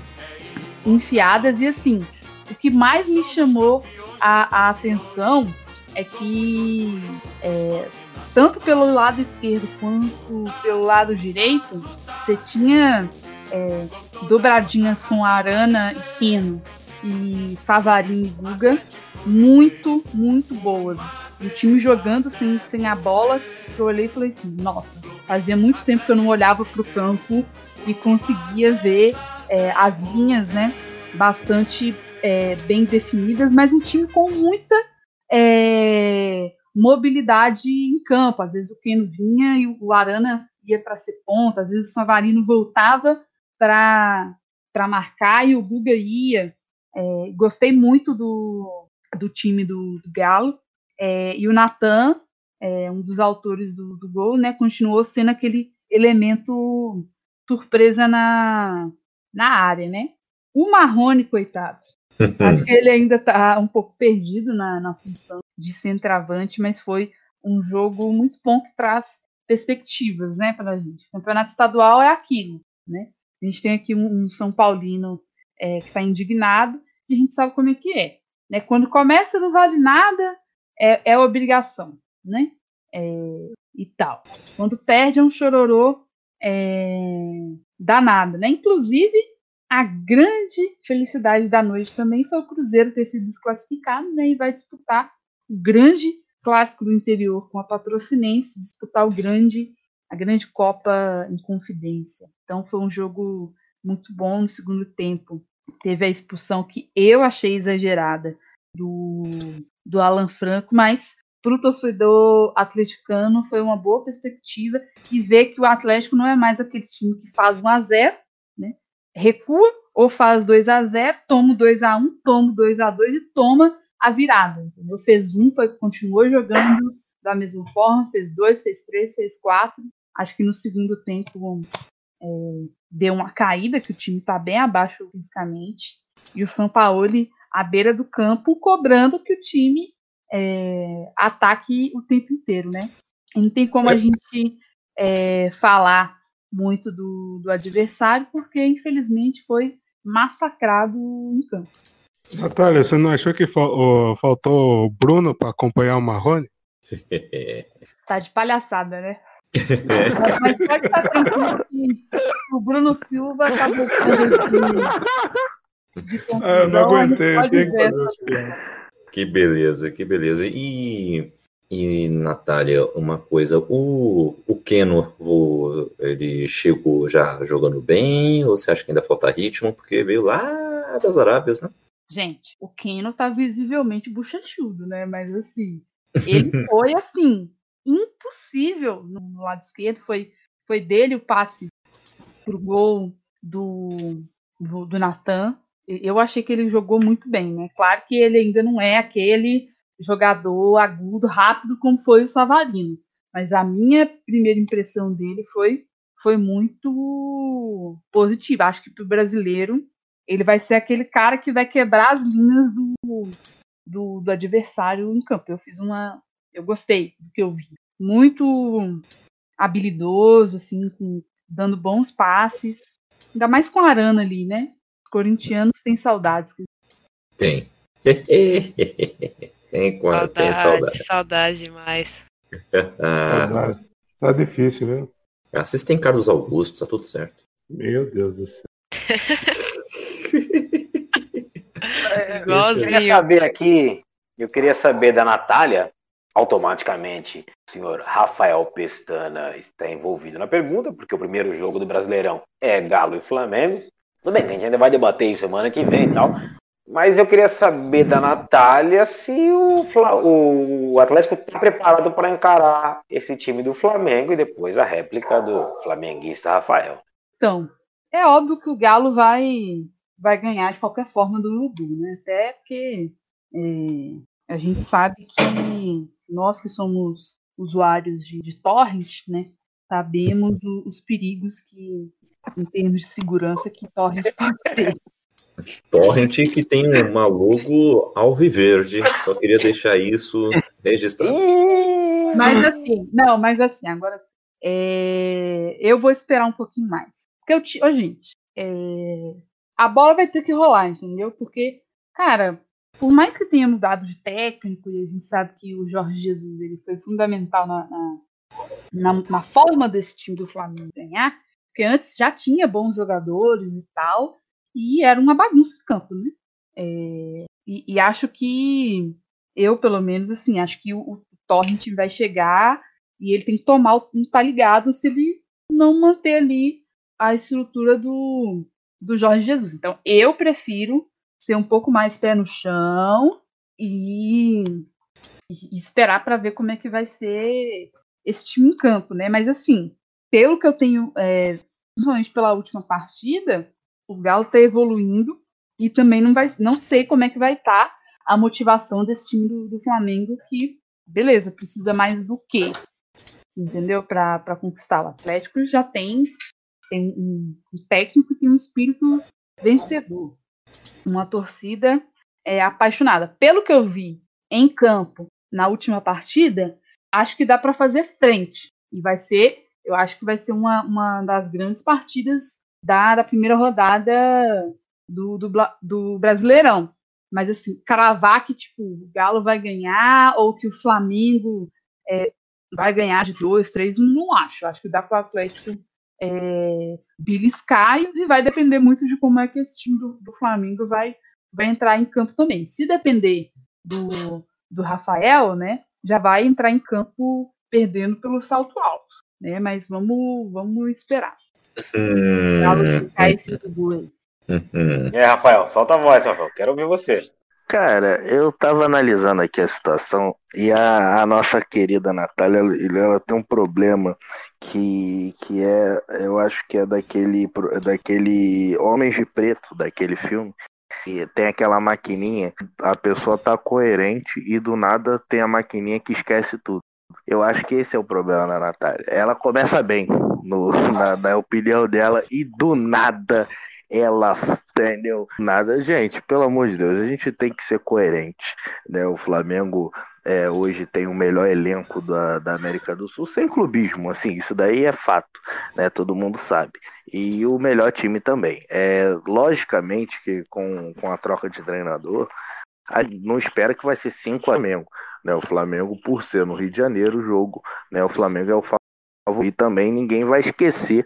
enfiadas, e assim, o que mais me chamou a, a atenção é que é, tanto pelo lado esquerdo quanto pelo lado direito, você tinha é, dobradinhas com Arana e Keno e Savarino e Guga muito, muito boas. O time jogando sem, sem a bola, eu olhei e falei assim, nossa, fazia muito tempo que eu não olhava para o campo e conseguia ver é, as linhas, né, bastante é, bem definidas, mas um time com muita é, mobilidade em campo. Às vezes o Keno vinha e o Arana ia para ser ponta, às vezes o Savarino voltava para marcar e o Guga ia. É, gostei muito do, do time do, do Galo. É, e o Natan, é, um dos autores do, do gol, né, continuou sendo aquele elemento surpresa na, na área, né? O Marrone, coitado, acho que ele ainda está um pouco perdido na, na função de centroavante, mas foi um jogo muito bom que traz perspectivas, né, para a gente. O campeonato estadual é aquilo, né? A gente tem aqui um, um São Paulino é, que está indignado, e a gente sabe como é que é. Né? Quando começa não vale nada, é, é obrigação, né? É, e tal. Quando perde é um chororô é, danada, né? Inclusive, a grande felicidade da noite também foi o Cruzeiro ter sido desclassificado, né? E vai disputar o grande clássico do interior com a Patrocinense, disputar o grande a grande Copa em Confidência. Então foi um jogo muito bom no segundo tempo. Teve a expulsão que eu achei exagerada do, do Alan Franco, mas para o torcedor atleticano foi uma boa perspectiva e ver que o Atlético não é mais aquele time que faz 1 a 0 né? Recua ou faz 2 a 0 toma 2 a 1 toma 2 a 2 e toma a virada. Entendeu? Fez um, foi, continuou jogando da mesma forma, fez dois, fez três, fez quatro. Acho que no segundo tempo é, deu uma caída, que o time está bem abaixo fisicamente. E o São Paulo à beira do campo, cobrando que o time é, ataque o tempo inteiro, né? E não tem como a é. gente é, falar muito do, do adversário, porque infelizmente foi massacrado em campo. Natália, você não achou que fal faltou o Bruno para acompanhar o Marrone? <laughs> tá de palhaçada, né? Mas pode estar tranquilo que o Bruno Silva acabou de, de ah, eu não aguentei, eu tenho que fazer Que beleza, que beleza. E, e Natália, uma coisa, o, o Keno, o, ele chegou já jogando bem, ou você acha que ainda falta ritmo? Porque veio lá das Arábias, né? Gente, o Keno tá visivelmente bochechudo, né? Mas assim, ele <laughs> foi assim, impossível no lado esquerdo. Foi, foi dele o passe pro gol do, do, do Natan. Eu achei que ele jogou muito bem, né? Claro que ele ainda não é aquele jogador agudo, rápido, como foi o Savarino. Mas a minha primeira impressão dele foi, foi muito positiva. Acho que para o brasileiro ele vai ser aquele cara que vai quebrar as linhas do, do, do, adversário em campo. Eu fiz uma. Eu gostei do que eu vi. Muito habilidoso, assim, com, dando bons passes. Ainda mais com a Arana ali, né? Os corintianos têm saudades. Tem. <laughs> tem, saudade, tem saudade. Saudade demais. <laughs> saudade. Tá difícil, né? Assistem Carlos Augusto, tá tudo certo. Meu Deus do céu. É, <laughs> eu queria saber aqui, eu queria saber da Natália, automaticamente, o senhor Rafael Pestana está envolvido na pergunta, porque o primeiro jogo do Brasileirão é Galo e Flamengo. Tudo bem, a gente ainda vai debater isso semana que vem e tal. Mas eu queria saber da Natália se o, o Atlético está preparado para encarar esse time do Flamengo e depois a réplica do flamenguista Rafael. Então, é óbvio que o Galo vai vai ganhar de qualquer forma do Urubu, né? Até porque é, a gente sabe que nós que somos usuários de, de torrent, né? Sabemos o, os perigos que, em termos de segurança, que torrent pode ter. Torrent que tem uma logo alviverde, só queria deixar isso registrado. Mas assim, não, mas assim, agora é, eu vou esperar um pouquinho mais. Porque eu, oh, gente, é, a bola vai ter que rolar, entendeu? Porque, cara, por mais que tenha mudado de técnico, e a gente sabe que o Jorge Jesus ele foi fundamental na, na, na, na forma desse time do Flamengo ganhar, porque antes já tinha bons jogadores e tal, e era uma bagunça de campo, né? É, e, e, acho que eu, pelo menos, assim, acho que o, o Torrent vai chegar e ele tem que tomar o tá ligado se ele não manter ali a estrutura do, do Jorge Jesus. Então, eu prefiro ser um pouco mais pé no chão e, e esperar para ver como é que vai ser esse time em campo, né? Mas assim, pelo que eu tenho, é, principalmente pela última partida, o Galo está evoluindo e também não vai, não sei como é que vai estar tá a motivação desse time do, do, Flamengo que, beleza, precisa mais do que, entendeu? Para conquistar o Atlético já tem tem um, um técnico que tem um espírito vencedor, uma torcida é, apaixonada. Pelo que eu vi em campo na última partida, acho que dá para fazer frente e vai ser, eu acho que vai ser uma, uma das grandes partidas da, da primeira rodada do, do, do Brasileirão. Mas assim, cravar que tipo, o Galo vai ganhar ou que o Flamengo é, vai ganhar de dois, três, não acho. Acho que dá para o Atlético é, beliscar e vai depender muito de como é que esse time do, do Flamengo vai, vai entrar em campo também. Se depender do, do Rafael, né, já vai entrar em campo perdendo pelo salto alto, né? Mas vamos, vamos esperar. Hum, E aí, Rafael, solta a voz, Rafael. Quero ouvir você. Cara, eu tava analisando aqui a situação e a, a nossa querida Natália, ela, tem um problema que, que é, eu acho que é daquele, daquele Homens de Preto, daquele filme, que tem aquela maquininha, a pessoa tá coerente e do nada tem a maquininha que esquece tudo. Eu acho que esse é o problema da Natália. Ela começa bem, no, na, na opinião dela, e do nada ela, entendeu? Nada, gente, pelo amor de Deus, a gente tem que ser coerente, né? O Flamengo é, hoje tem o melhor elenco da, da América do Sul, sem clubismo, assim, isso daí é fato, né? Todo mundo sabe. E o melhor time também. É, logicamente que com, com a troca de treinador, não espera que vai ser 5 Flamengo, né? O Flamengo, por ser no Rio de Janeiro o jogo, né? O Flamengo é o e também ninguém vai esquecer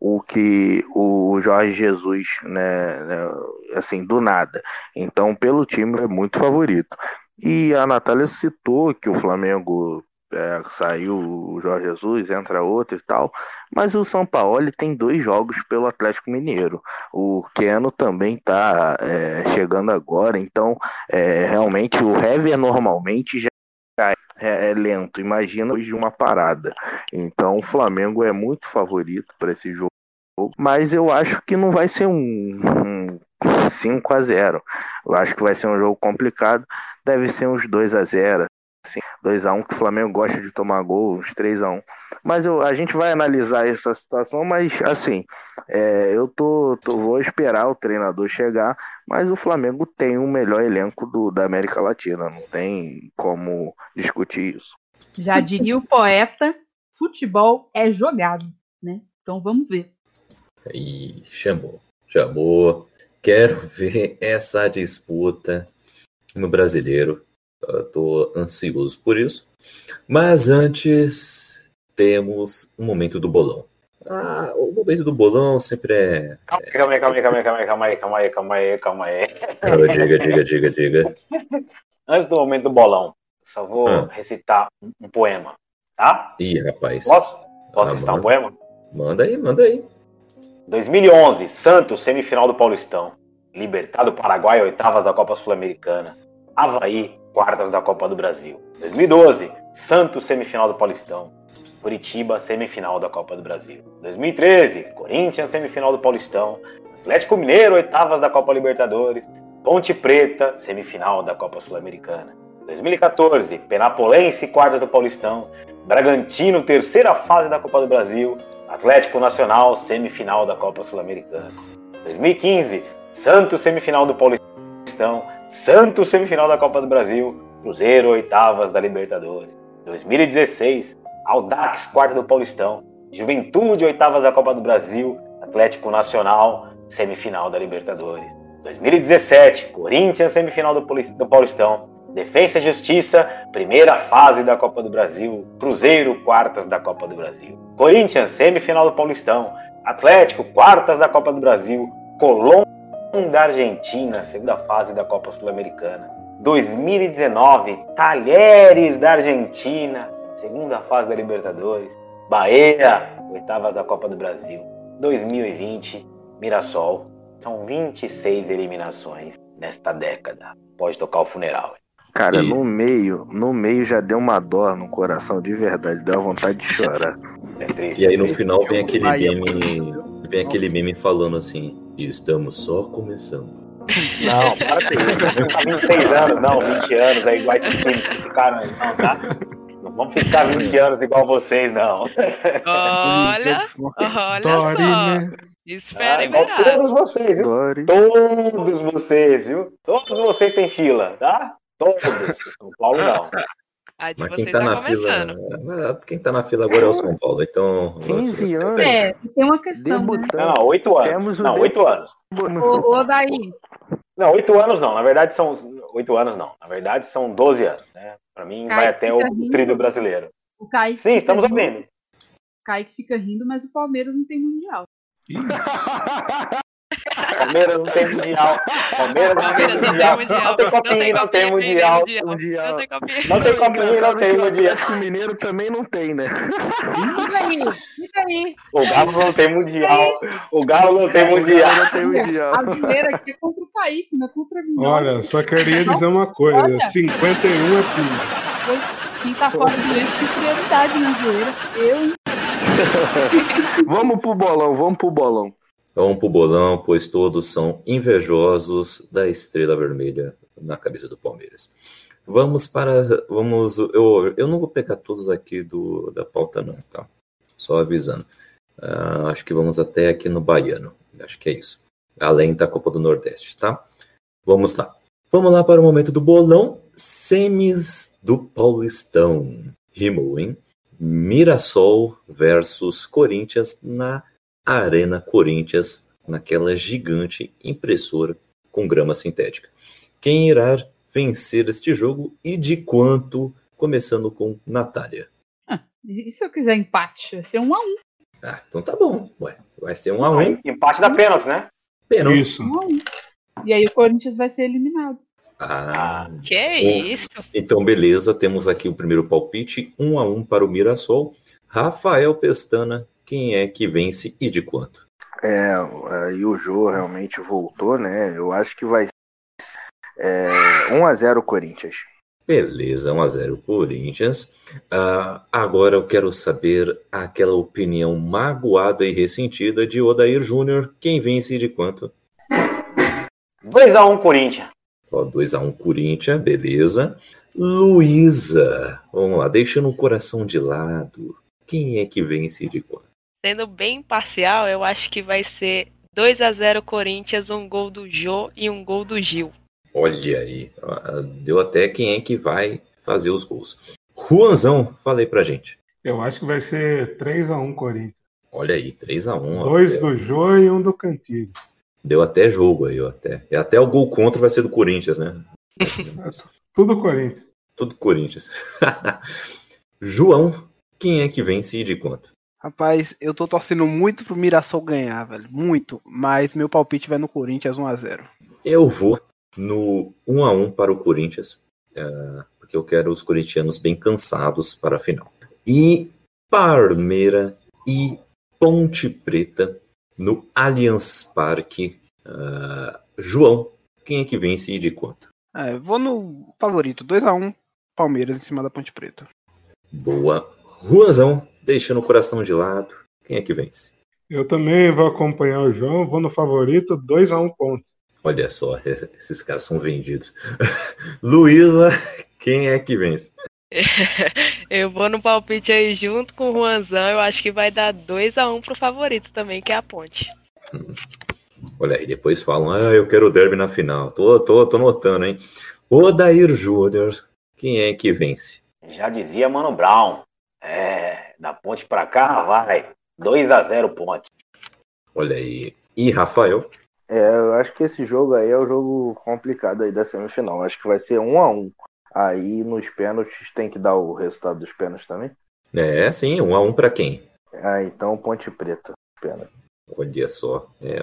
o que o Jorge Jesus, né, né, assim, do nada. Então, pelo time é muito favorito. E a Natália citou que o Flamengo é, saiu o Jorge Jesus, entra outro e tal, mas o São Paulo tem dois jogos pelo Atlético Mineiro. O Keno também está chegando agora, então é, realmente o Hever normalmente já é, é lento. Imagina hoje uma parada. Então o Flamengo é muito favorito para esse jogo, mas eu acho que não vai ser um, um 5 a 0. Eu acho que vai ser um jogo complicado. Deve ser uns 2 a 0 assim, 2 a 1 que o Flamengo gosta de tomar gol, uns 3 a 1 Mas eu, a gente vai analisar essa situação, mas assim, é, eu tô, tô, vou esperar o treinador chegar, mas o Flamengo tem o melhor elenco do, da América Latina, não tem como discutir isso. Já diria o poeta, futebol é jogado, né? Então vamos ver. E chamou, chamou. Quero <laughs> ver essa disputa no brasileiro. Eu tô ansioso por isso. Mas antes, temos o momento do bolão. Ah, o momento do bolão sempre é. Calma aí, calma aí, calma aí, calma aí, calma aí, calma aí, calma aí, calma aí. Ah, diga, diga, diga, diga. <laughs> Antes do momento do bolão, só vou Ah. recitar um, poema, tá? Ih, rapaz. Posso? Posso Ah, recitar um poema? Manda aí, manda aí. 2011, Santos, semifinal do Paulistão. Libertado Paraguai, oitavas da Copa Sul-Americana. Havaí, quartas da Copa do Brasil. 2012, Santos, semifinal do Paulistão. Curitiba, semifinal da Copa do Brasil. 2013, Corinthians, semifinal do Paulistão. Atlético Mineiro, oitavas da Copa Libertadores. Ponte Preta, semifinal da Copa Sul-Americana. 2014, Penapolense, quartas do Paulistão. Bragantino, terceira fase da Copa do Brasil. Atlético Nacional, semifinal da Copa Sul-Americana. 2015, Santos, semifinal do Paulistão. Santos, semifinal da Copa do Brasil. Cruzeiro, oitavas da Libertadores. 2016, Audax, quarta do Paulistão. Juventude, oitavas da Copa do Brasil. Atlético Nacional, semifinal da Libertadores. 2017, Corinthians, semifinal do Pauli- do Paulistão. Defensa e Justiça, primeira fase da Copa do Brasil. Cruzeiro, quartas da Copa do Brasil. Corinthians, semifinal do Paulistão. Atlético, quartas da Copa do Brasil. Colón da Argentina, segunda fase da Copa Sul-Americana. 2019, Talheres da Argentina, segunda fase da Libertadores. Bahia, oitavas da Copa do Brasil. 2020, Mirassol. São 26 eliminações nesta década. Pode tocar o funeral. Cara, E- no meio, no meio já deu uma dor no coração de verdade, deu uma vontade de chorar. É triste. E aí no é triste. final vem aquele Bahia, meme. Vem aquele meme falando assim. Estamos só começando. Não, para com isso. Não tá 26 anos, não, 20 anos, é igual esses times que ficaram aí, não, tá? Vamos ficar 20 anos igual vocês, não. Olha, olha Dori, só. né? Espera Ah, e igual todos vocês, viu? Dori. Todos vocês, viu? Todos vocês têm fila, tá? Todos. São Paulo não. A de Mas quem tá tá na começando. fila. Quem tá na fila agora é o São Paulo. Então. 15 anos. É, tem uma questão, né? Não, oito anos. Temos Não, de- oito anos. Ô, ô, daí, Não, oito anos não. Na verdade são oito anos não. Na verdade são 12 anos, né? Pra mim vai Ai, até o rindo. tríduo brasileiro. o Kaique. Sim, estamos rindo- ouvindo. O Kaique fica rindo, mas o Palmeiras não tem mundial. <laughs> Palmeiras não tem mundial. Palmeiras não tem mundial. Não tem copinha, não tem mundial. Mundial. Não tem copinha. Não tem que o mundial. Atlético Mineiro também não tem, né? <laughs> Fica aí. O Galo não tem mundial. O Galo não tem mundial. Não tem mundial. A primeira aqui é contra o Kaique, não é contra mim. Olha, só queria dizer uma coisa: Olha. 51 é tudo. Quem tá fora do eixo tem prioridade na zoeira. Eu? <laughs> Vamos pro bolão, vamos pro bolão. Vamos pro bolão, pois todos são invejosos da estrela vermelha na cabeça do Palmeiras. Vamos para. Vamos. Eu, eu não vou pegar todos aqui do, da pauta, não, tá? Só avisando. Ah, acho que vamos até aqui no Baiano. Acho que é isso. Além da Copa do Nordeste, tá? Vamos lá. Vamos lá para o momento do bolão. Semis do Paulistão. Rimou, hein? Mirassol versus Corinthians na Arena Corinthians, naquela gigante impressora com grama sintética. Quem irá vencer este jogo e de quanto? Começando com Natália. E se eu quiser empate? Vai ser um a um. Ah, então tá bom. Ué, vai ser um a um? Empate da pênalti, né? Pênalti. Isso. Um a um. E aí o Corinthians vai ser eliminado. Ah, Que Bom. isso? então beleza, temos aqui o primeiro palpite, um a um para o Mirassol. Rafael Pestana, quem é que vence e de quanto? É, aí o Jô realmente voltou, né? Eu acho que vai ser é, 1x0 Corinthians. Beleza, 1x0 Corinthians. Ah, agora eu quero saber aquela opinião magoada e ressentida de Odair Júnior. Quem vence e de quanto? 2x1 Corinthians. Ó, 2x1 Corinthians, beleza. Luísa, vamos lá, deixando o coração de lado. Quem é que vence e de quanto? Sendo bem imparcial, eu acho que vai ser 2 a 0 Corinthians, um gol do Jô e um gol do Gil. Olha aí, deu até quem é que vai fazer os gols. Juanzão, falei pra gente. Eu acho que vai ser 3x1 Corinthians. Olha aí, 3x1. ó. Dois do Jô e um do Cantilho. Deu até jogo aí, ó. Até. E até o gol contra vai ser do Corinthians, né? <laughs> Tudo Corinthians. Tudo Corinthians. <laughs> João, quem é que vence e de quanto? Rapaz, eu tô torcendo muito pro Mirassol ganhar, velho. Muito. Mas meu palpite vai no Corinthians 1x0. Eu vou no 1 a 1 para o Corinthians, é, porque eu quero os corintianos bem cansados para a final. E Parmeira e Ponte Preta no Allianz Parque. Ah, João, quem é que vence e de quanto? É, vou no favorito. 2x1 Palmeiras em cima da Ponte Preta. Boa. Ruanzão, deixando o coração de lado. Quem é que vence? Eu também vou acompanhar o João, vou no favorito, 2x1 ponto. Olha só, esses caras são vendidos. <laughs> Luísa, quem é que vence? <laughs> Eu vou no palpite aí junto com o Juanzão. Eu acho que vai dar 2 a 1 pro favorito também, que é a Ponte. Olha aí, depois falam, ah, eu quero o derby na final. Tô, tô, tô notando, hein? Odair Júnior, quem é que vence? Já dizia Mano Brown. É, da ponte pra cá, vai. 2x0 ponte. Olha aí. E Rafael? É, eu acho que esse jogo aí é o jogo complicado aí da semifinal. Acho que vai ser 1x1. Aí nos pênaltis tem que dar o resultado dos pênaltis também. É, sim, um a um pra quem? Ah, então Ponte Preta. Pênalti. Olha só, é,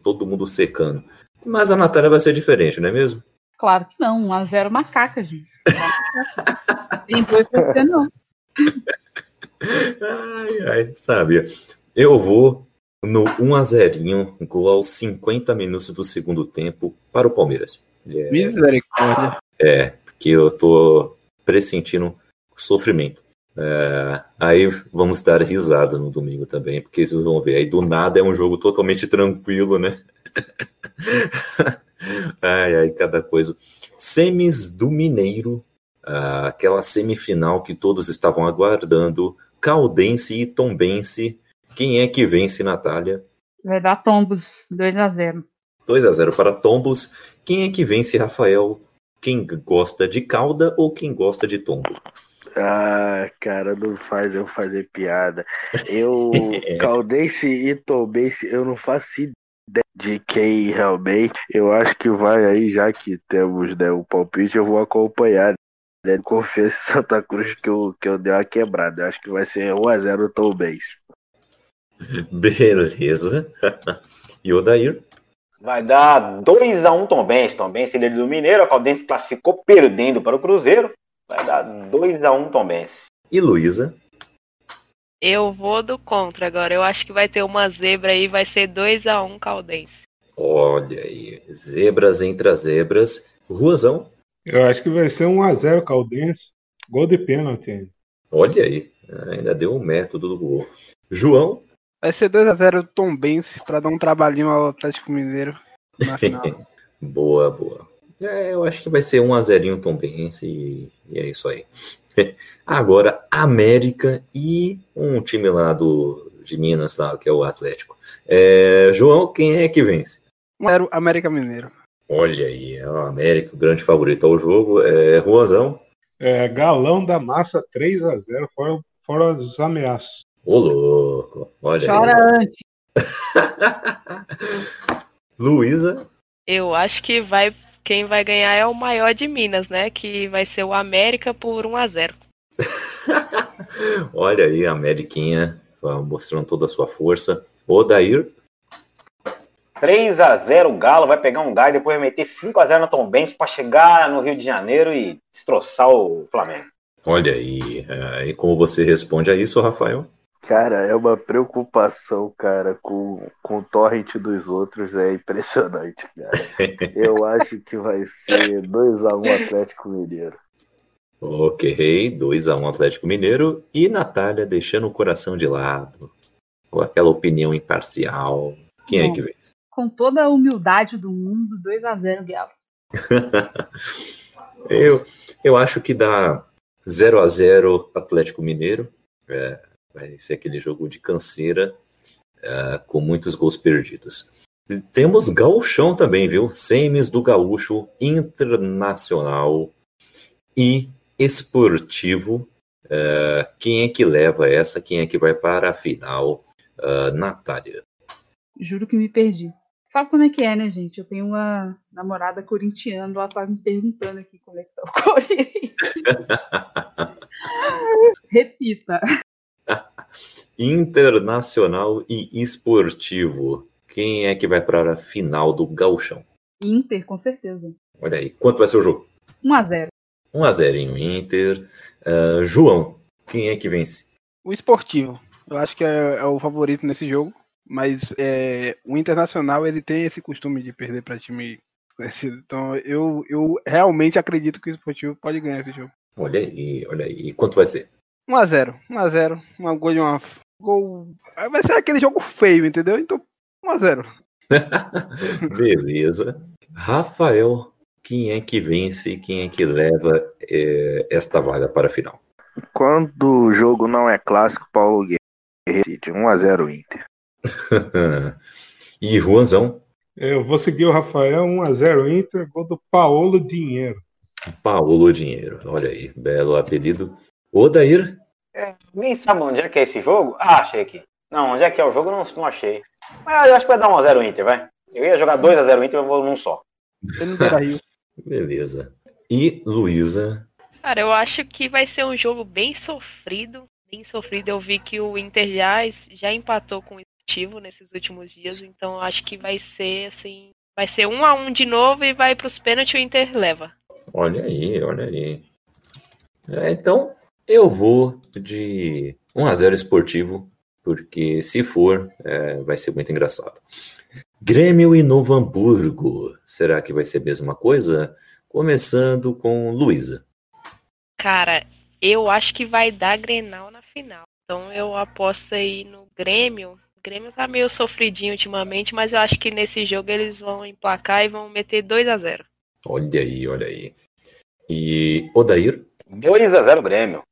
todo mundo secando. Mas a Natália vai ser diferente, não é mesmo? Claro que não, 1x0 macaca, gente. <laughs> Tem dois pra você, não. Ai, ai, sabia. Eu vou no 1 a 0 gol aos 50 minutos do segundo tempo para o Palmeiras. É, Misericórdia. É, porque eu tô pressentindo sofrimento. É, aí vamos dar risada no domingo também, porque vocês vão ver. Aí do nada é um jogo totalmente tranquilo, né? <laughs> ai, ai, cada coisa. Semis do Mineiro, ah, aquela semifinal que todos estavam aguardando. Caldense e Tombense. Quem é que vence, Natália? Vai dar tombos, 2x0. 2 a 0 para Tombos. Quem é que vence, Rafael? Quem gosta de cauda ou quem gosta de tombo? Ah, cara, não faz eu fazer piada. Eu, <laughs> Caldense e Tombense, eu não faço ideia de quem realmente. Eu acho que vai aí, já que temos né, o palpite, eu vou acompanhar. Né? Confesso em Santa Cruz que eu, que eu dei uma quebrada. Eu acho que vai ser 1x0 Tombense. <laughs> Beleza. <laughs> E o Dair? Vai dar 2x1 Tombense. Tombense líder do Mineiro. A Caldense classificou perdendo para o Cruzeiro. Vai dar 2x1 Tombense. E Luísa? Eu vou do contra agora. Eu acho que vai ter uma zebra aí, vai ser 2x1 Caldense. Olha aí, zebras entre as zebras. Ruazão? Eu acho que vai ser 1x0 Caldense. Gol de pênalti ainda. Olha aí, ainda deu um método do gol. João? Vai ser 2x0 Tombense pra dar um trabalhinho ao Atlético Mineiro na final. <laughs> boa, boa. É, eu acho que vai ser 1x0 Tombense e, e é isso aí. <laughs> Agora, América e um time lá do, de Minas, lá, que é o Atlético. É, João, quem é que vence? 1x0 América Mineiro. Olha aí, é o América, o grande favorito ao jogo. É, Juanzão? É, galão da massa 3x0, fora, fora os ameaços. Ô, louco. Olha Chora aí. antes. <laughs> Luísa? Eu acho que vai quem vai ganhar é o maior de Minas, né? Que vai ser o América por 1 a 0. <laughs> Olha aí, a Ameriquinha mostrando toda a sua força. O Dair? 3x0 o Galo vai pegar um gás e depois vai meter 5x0 no Tom Benz para chegar no Rio de Janeiro e destroçar o Flamengo. Olha aí. E como você responde a isso, Rafael? Cara, é uma preocupação, cara, com, com o torrent dos outros, é impressionante, cara. Eu <laughs> acho que vai ser 2x1 Atlético Mineiro. Ok, 2x1 Atlético Mineiro. E Natália deixando o coração de lado. Com aquela opinião imparcial. Quem é Bom. que vence? Com toda a humildade do mundo, 2x0 Galo. <laughs> eu, eu acho que dá 0 a 0 Atlético Mineiro. É, vai ser aquele jogo de canseira é, com muitos gols perdidos. E Temos gauchão também, viu? Semis do gaúcho internacional e esportivo. É, quem é que leva essa? Quem é que vai para a final? É, Natália. Juro que me perdi. Sabe como é que é, né, gente? Eu tenho uma namorada corintiana, ela tá me perguntando aqui como é que tá o Corinthians. <laughs> Repita. Internacional e esportivo. Quem é que vai para a final do gauchão? Inter, com certeza. Olha aí, quanto vai ser o jogo? 1x0. 1 a 0 em Inter. Ah, João, quem é que vence? O esportivo. Eu acho que é, é o favorito nesse jogo. Mas é, o Internacional ele tem esse costume de perder para time conhecido. Então eu, eu realmente acredito que o esportivo pode ganhar esse jogo. Olha aí, olha aí. E quanto vai ser? 1x0. 1x0. Uma gol de uma. Gol. Vai ser aquele jogo feio, entendeu? Então 1x0. <laughs> Beleza. Rafael, quem é que vence? Quem é que leva eh, esta vaga para a final? Quando o jogo não é clássico, Paulo Guerreiro decide 1x0 Inter. <laughs> e Juanzão, Eu vou seguir o Rafael, 1x0 Inter, gol do Paolo Dinheiro. Paulo Dinheiro. Olha aí, belo apelido. Odair, Nem sabe onde é que é esse jogo? Ah, achei aqui. Não, onde é que é o jogo? Não, não achei. Mas eu acho que vai dar 1x0 Inter, vai. Eu ia jogar 2x0 Inter, eu vou num só. <laughs> Beleza. E Luísa, Cara, eu acho que vai ser um jogo bem sofrido. Bem sofrido. Eu vi que o Inter já, já empatou com o Esportivo nesses últimos dias. Então eu acho que vai ser assim. Vai ser um a um de novo e vai pros pênaltis e o Inter leva. olha aí, olha aí. É, então, eu vou de 1 a 0 esportivo, porque se for, é, vai ser muito engraçado. Grêmio e Novo Hamburgo. Será que vai ser a mesma coisa? Começando com Luísa. Cara, eu acho que vai dar Grenal na final. Então eu aposto aí no Grêmio. O Grêmio tá meio sofridinho ultimamente, mas eu acho que nesse jogo eles vão emplacar e vão meter 2 a 0 Olha aí, olha aí. E Odair, 2x0 Grêmio. 2 a 0 Grêmio,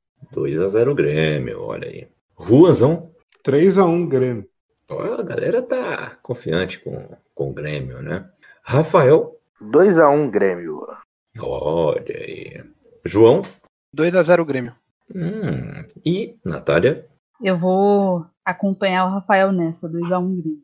olha aí. Ruanzão, 3x1 Grêmio. Ó, a galera tá confiante com, com o Grêmio, né? Rafael, 2x1 Grêmio. olha aí. João, 2x0 Grêmio. hum, e Natália, Eu vou acompanhar o Rafael nessa, 2x1 Grêmio.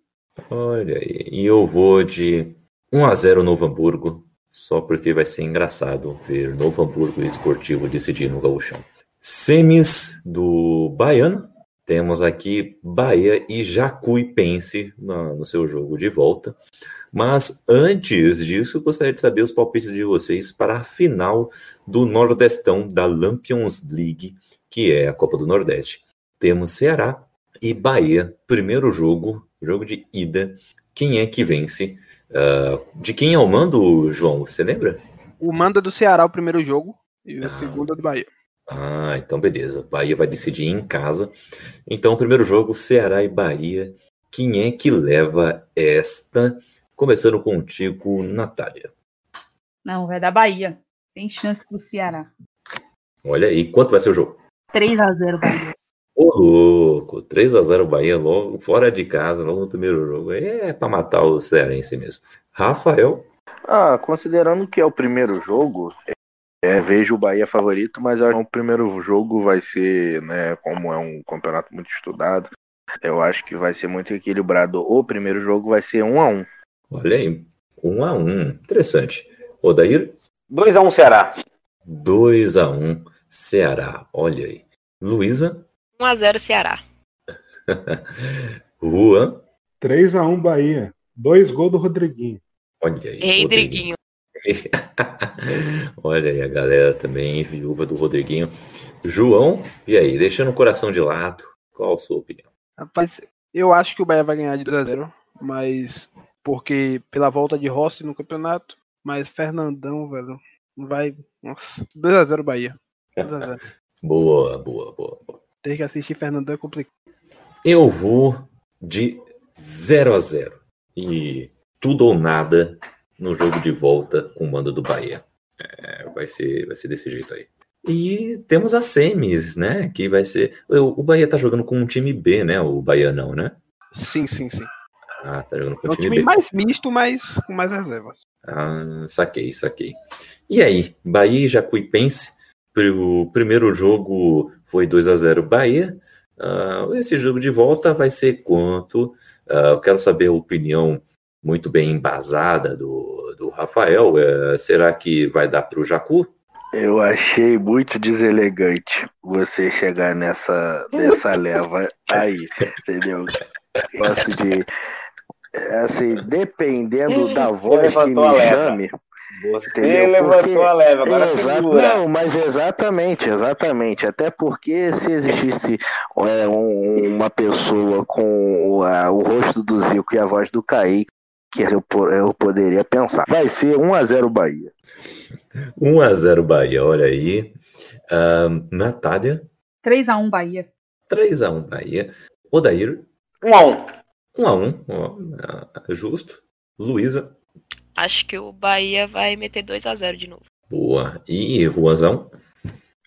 olha aí. E eu vou de 1 a 0 Novo Hamburgo, só porque vai ser engraçado ver Novo Hamburgo e Esportivo decidir no gauchão. Semis do Baiano, Temos aqui Bahia e Jacuipense no, no seu jogo de volta. Mas antes disso, gostaria de saber os palpites de vocês para a final do Nordestão da Lampions League, que é a Copa do Nordeste. Temos Ceará e Bahia, primeiro jogo, jogo de ida. Quem é que vence? Uh, de quem é o mando, João? Você lembra? O mando é do Ceará o primeiro jogo e o segundo é do Bahia. Ah, então beleza. Bahia vai decidir em casa. Então, primeiro jogo, Ceará e Bahia. Quem é que leva esta? Começando contigo, Natália. Não, vai dar Bahia. Sem chance pro Ceará. Olha aí, quanto vai ser o jogo? 3x0 Bahia. Ô louco, 3x0 Bahia logo, fora de casa, logo no primeiro jogo. É pra matar o Cearense mesmo. Rafael. Ah, considerando que é o primeiro jogo, é, vejo o Bahia favorito, mas eu acho que o primeiro jogo vai ser, né, como é um campeonato muito estudado, eu acho que vai ser muito equilibrado. O primeiro jogo vai ser 1 a 1 Olha aí, 1 a 1 Interessante. Odair? 2 a 1 Ceará. 2 a 1 Ceará. Olha aí. Luísa? 1 a 0 Ceará. <laughs> Juan? 3 a 1 Bahia. Dois gols do Rodriguinho. Olha aí. Rodriguinho. <laughs> Olha aí a galera também, viúva do Rodriguinho. João, e aí, deixando o coração de lado, qual a sua opinião? Rapaz, eu acho que o Bahia vai ganhar de 2 a 0 mas porque pela volta de Rossi no campeonato, mas Fernandão, velho, vai. Nossa, 2x0 Bahia. 2x0. <laughs> boa, boa, boa, boa. Ter que assistir Fernandão é complicado. Eu vou de 0 a 0 E tudo ou nada no jogo de volta com o mando do Bahia. É, vai, ser, vai ser desse jeito aí. E temos a semis, né? Que vai ser. O, o Bahia tá jogando com um time B, né? O Bahia não, né? Sim, sim, sim. Ah, tá jogando com É um time, time B. mais misto, mas com mais reservas. Ah, saquei, saquei. E aí, Bahia e Jacuipense. O primeiro jogo foi 2 a 0 Bahia. Ah, esse jogo de volta vai ser quanto? Ah, eu quero saber a opinião muito bem embasada do, do Rafael. Eh, será que vai dar para o Jacu? Eu achei muito deselegante você chegar nessa, nessa <laughs> leva aí, entendeu? Gosto de. Assim, dependendo da voz que me chame. Você Entendeu? levantou Porque- a leva, agora Exa-. Não, mas exatamente, exatamente. Até porque se existisse é, um- uma pessoa com o, a- o rosto do Zico e a voz do Kaique, que eu, eu poderia pensar. Vai ser 1x0 Bahia. 1 a 0 Bahia, olha aí. Ah, Natália, 3x1 Bahia. 3 a 1 Bahia. Odair, 1 a 1 1 a 1 ó, ah, justo. Luísa, Acho que o Bahia vai meter 2 a 0 de novo. boa. E Juanzão?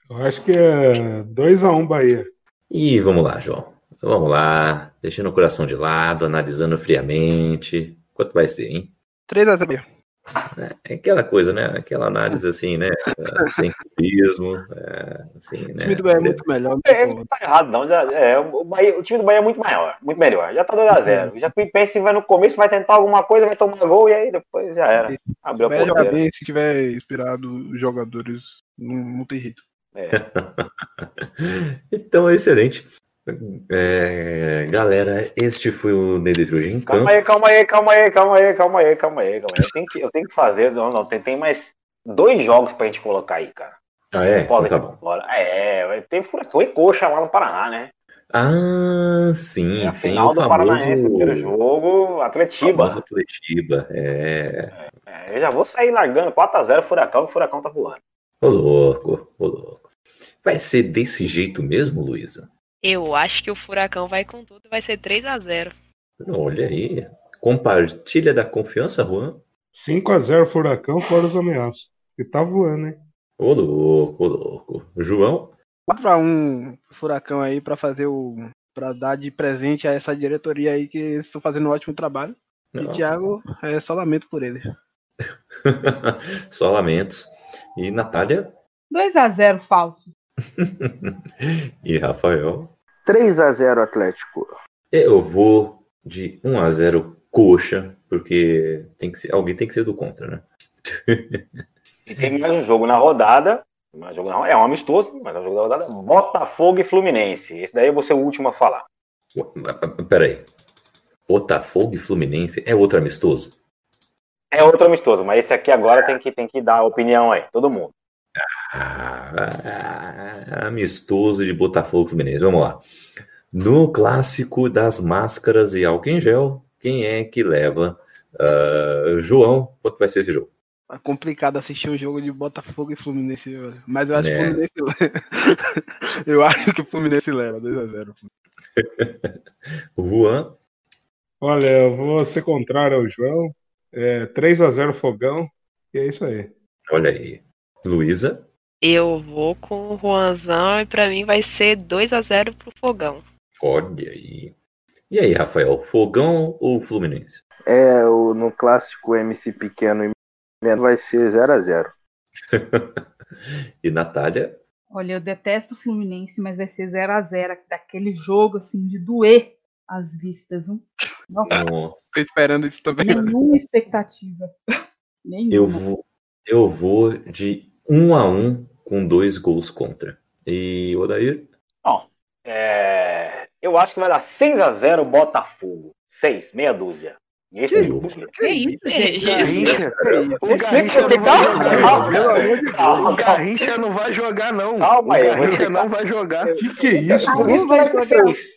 Eu acho que é 2x1 Bahia. E vamos lá, João. Vamos lá, deixando o coração de lado, analisando friamente. Quanto vai ser, hein? 3x0 Bahia. É aquela coisa, né? Aquela análise assim, né? <laughs> Sem clubismo, é, assim, O né? time do Bahia é muito melhor. É, não tá errado, não. Já- é, o, Bahia- o time do Bahia é muito maior, muito melhor. Já tá 2x0. Já pensa vai no começo, vai tentar alguma coisa, vai tomar gol e aí depois já era. Abriu a Se porteira. bem, se tiver inspirado os jogadores, não, não tem jeito. É. <laughs> Então, excelente. É, galera, este foi o campo. Calma aí, calma aí, calma aí, calma aí, calma aí, calma aí, calma aí. Eu tenho que, eu tenho que fazer. Não, não, tem, tem mais dois jogos pra gente colocar aí, cara. Ah, é? Então tá bom. fora. É, vai ter furacão e coxa lá no Paraná, né? Ah, sim, É tem o do famoso, primeiro jogo, Atletiba. famoso Atletiba. É, É, eu já vou sair largando 4x0 Furacão, e o Furacão tá voando. ô louco, ô louco. Vai ser desse jeito mesmo, Luísa? Eu acho que o Furacão vai com tudo e vai ser 3 a 0 Olha aí. Compartilha da confiança, Juan. 5x0 Furacão, fora os ameaços. E tá voando, hein? Ô louco, ô louco. João? 4x1 Furacão aí pra fazer o. pra dar de presente a essa diretoria aí que estão fazendo um ótimo trabalho. E Não. o Thiago, é só lamento por ele. <laughs> Só lamentos. E Natália 2x0 falso. <laughs> e Rafael. 3x0 Atlético. Eu vou de 1 a 0 coxa, porque tem que ser, alguém tem que ser do contra, né? E tem mais um jogo na rodada. Mas jogo não, é um amistoso, mas é um jogo da rodada. Botafogo e Fluminense. Esse daí eu vou ser o último a falar. Peraí. Botafogo e Fluminense é outro amistoso? É outro amistoso, mas esse aqui agora tem que, tem que dar opinião aí, todo mundo. Ah, amistoso de Botafogo e Fluminense. Vamos lá. No clássico das máscaras e álcool em gel, quem é que leva? Uh, João, quanto vai ser esse jogo? É complicado assistir um jogo de Botafogo e Fluminense, velho. mas eu acho É. que o Fluminense <laughs> Eu acho que o Fluminense leva 2x0. <laughs> Juan, Olha, eu vou ser contrário ao João. É 3x0 Fogão. E é isso aí. olha aí. Luísa, Eu vou com o Juanzão e pra mim vai ser 2 a 0 pro Fogão. olha aí. E aí, Rafael, Fogão ou Fluminense? É, o, no clássico MC Pequeno e Menor vai ser 0x0. <laughs> e Natália? Olha, eu detesto o Fluminense, mas vai ser 0 a 0 daquele jogo assim de doer as vistas, viu? Não Bom, Tô esperando isso também. nenhuma expectativa. <laughs> Nenhuma. eu vou, eu vou de um a um com dois gols contra. E Odair? Bom, é, eu acho que vai dar 6x0 Botafogo. 6, meia dúzia. E esse jogo. Que isso, Que gente? isso? Garrincha, o Garrincha não tem que vai dar- jogar. O Garrincha não vai jogar, não. Calma o aí, vou Garrincha não vai jogar. Que que é isso? Por isso que vai ser 6.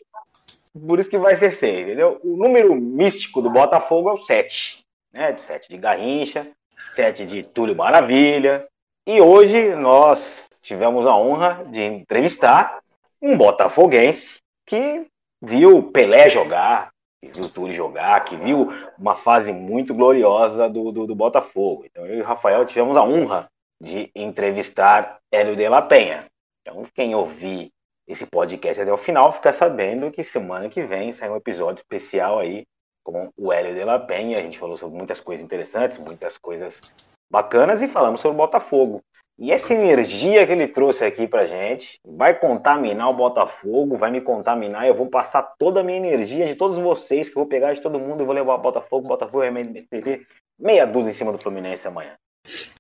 Por isso que vai ser 6, entendeu? O número místico do Botafogo é o 7. Né? 7 de Garrincha, 7 de Túlio Maravilha. E hoje nós tivemos a honra de entrevistar um botafoguense que viu Pelé jogar, que viu Túlio jogar, que viu uma fase muito gloriosa do, do, do Botafogo. Então eu e o Rafael tivemos a honra de entrevistar Hélio de la Penha. Então quem ouvir esse podcast até o final fica sabendo que semana que vem sai um episódio especial aí com o Hélio de la Penha. A gente falou sobre muitas coisas interessantes, muitas coisas bacanas e falamos sobre o Botafogo. E essa energia que ele trouxe aqui pra gente vai contaminar o Botafogo, vai me contaminar. Eu vou passar toda a minha energia de todos vocês, que eu vou pegar de todo mundo e vou levar o Botafogo. O Botafogo vai meter meia dúzia em cima do Fluminense amanhã.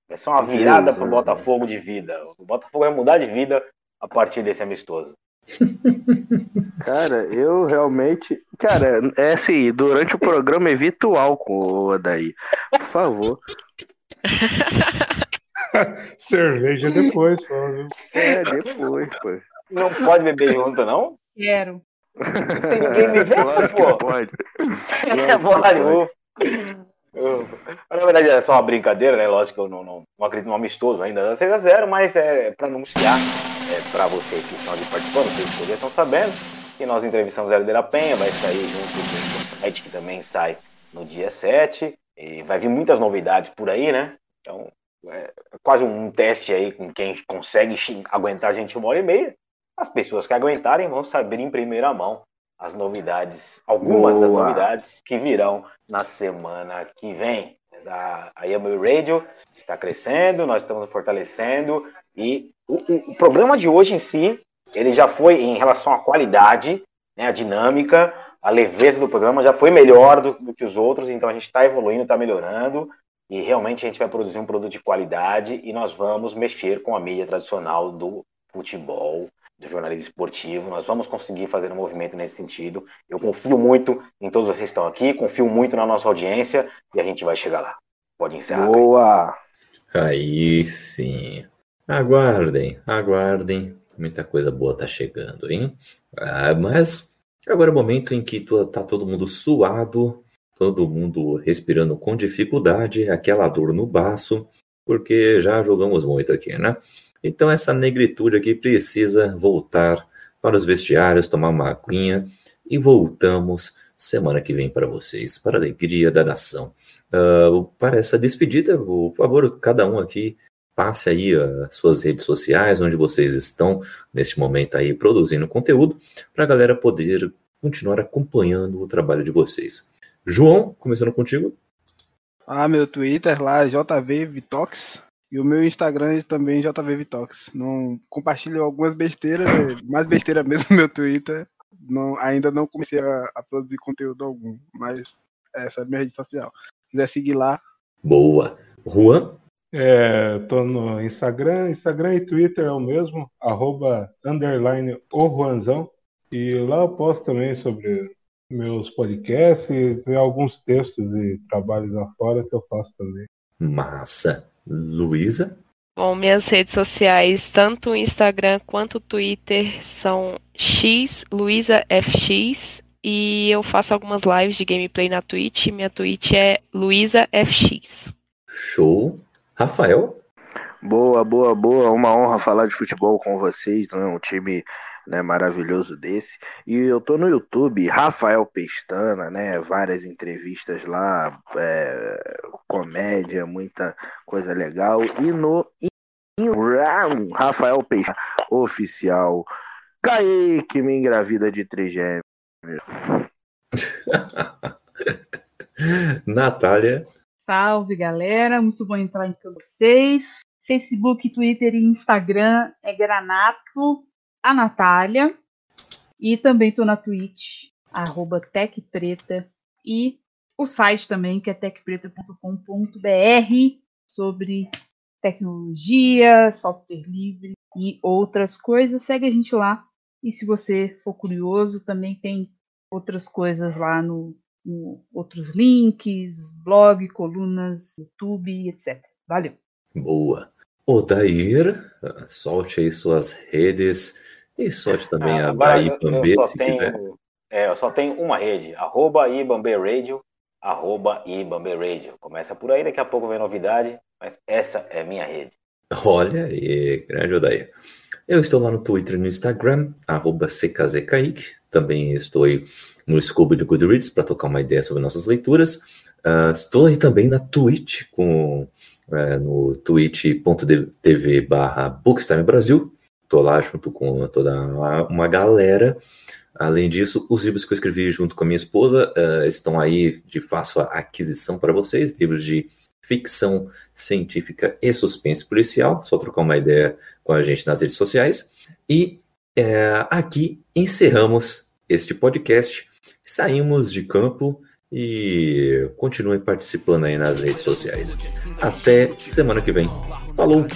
Vai ser uma virada pro Botafogo de vida. O Botafogo vai mudar de vida a partir desse amistoso. <laughs> Cara, eu realmente. Cara, é assim, durante o programa evita o álcool, daí. Por favor. <laughs> Cerveja depois só, viu? É, depois, pô. Não pode beber junto, não? Quero. Tem ninguém me vendo, Claro pô. pode. É pode. Mas, Na verdade é só uma brincadeira, né? Lógico que eu não, não, não acredito no amistoso ainda, dá 6x0, mas é para anunciar é, para vocês que estão ali participando, vocês que já estão sabendo, que nós entrevistamos a Hélio de la Penha, vai sair junto com o site que também sai no dia 7, e vai vir muitas novidades por aí, né? Então, é quase um teste aí com quem consegue aguentar a gente uma hora e meia. As pessoas que aguentarem vão saber em primeira mão as novidades, algumas das Boa. novidades que virão na semana que vem. A, a Yamui Radio está crescendo, nós estamos fortalecendo e o, o- o programa de hoje em si, ele já foi em relação à qualidade, né, a dinâmica, a leveza do programa já foi melhor do, do que os outros, então a gente está evoluindo, está melhorando e realmente a gente vai produzir um produto de qualidade e nós vamos mexer com a mídia tradicional do futebol, do jornalismo esportivo. Nós vamos conseguir fazer um movimento nesse sentido. Eu confio muito em todos vocês que estão aqui, confio muito na nossa audiência e a gente vai chegar lá. Pode encerrar. Boa! Aí sim. Aguardem, aguardem. Muita coisa boa tá chegando, hein? Ah, mas agora é o momento em que tá todo mundo suado, todo mundo respirando com dificuldade, aquela dor no baço, porque já jogamos muito aqui, né? Então essa negritude aqui precisa voltar para os vestiários, tomar uma aguinha e voltamos semana que vem para vocês, para a alegria da nação. Ah, para essa despedida, por favor, cada um aqui passe aí as suas redes sociais, onde vocês estão neste momento aí produzindo conteúdo, para a galera poder continuar acompanhando o trabalho de vocês. João, começando contigo. Ah, meu Twitter lá, JV Vitox. E o meu Instagram é também JV Vitox. Não compartilho algumas besteiras, é <laughs> mais besteira mesmo no <laughs> meu Twitter. Não, ainda não comecei a, a produzir conteúdo algum, mas essa é a minha rede social. Se quiser seguir lá, Boa. Juan, É, tô no Instagram, Instagram e Twitter é o mesmo, arroba underline o Juanzão. E lá eu posto também sobre meus podcasts e tem alguns textos e trabalhos lá fora que eu faço também. Massa. Luísa? Bom, minhas redes sociais, tanto o Instagram quanto o Twitter, são X, Luísa FX, e eu faço algumas lives de gameplay na Twitch. Minha Twitch é Luísa FX. Show. Rafael? Boa, boa, boa. Uma honra falar de futebol com vocês, né? um time né, maravilhoso desse. E eu tô no YouTube, Rafael Pestana, né? Várias entrevistas lá, é, comédia, muita coisa legal. E no Instagram, Rafael Pestana, oficial. Kaique me engravida de trigêmeos. <laughs> Natália. Salve, galera. Muito bom entrar em com vocês. Facebook, Twitter e Instagram é Granato, a Natália. E também estou na Twitch, arroba TecPreta. E o site também, que é tecpreta.com.br, sobre tecnologia, software livre e outras coisas. Segue a gente lá. E se você for curioso, também tem outras coisas lá no outros links, blog, colunas, YouTube, etc. Valeu. Boa. Odair, solte aí suas redes e solte <laughs> também ah, a da Ibambe, se tenho, quiser. É, eu só tenho uma rede, arroba Ibambe Radio, arroba Ibambe Radio. Começa por aí, daqui a pouco vem novidade, mas essa é minha rede. Olha aí, grande Odair. Eu estou lá no Twitter e no Instagram, arroba CKZKaique. Também estou aí no Scooby do Goodreads para tocar uma ideia sobre nossas leituras. Uh, estou aí também na Twitch, com, uh, no twitch.tv barra Bookstime Brasil. Estou lá junto com toda uma galera. Além disso, os livros que eu escrevi junto com a minha esposa uh, estão aí de fácil aquisição para vocês. Livros de ficção científica e suspense policial. Só trocar uma ideia com a gente nas redes sociais. E é, aqui encerramos este podcast saímos de campo e continuem participando aí nas redes sociais. Até semana que vem. Falou!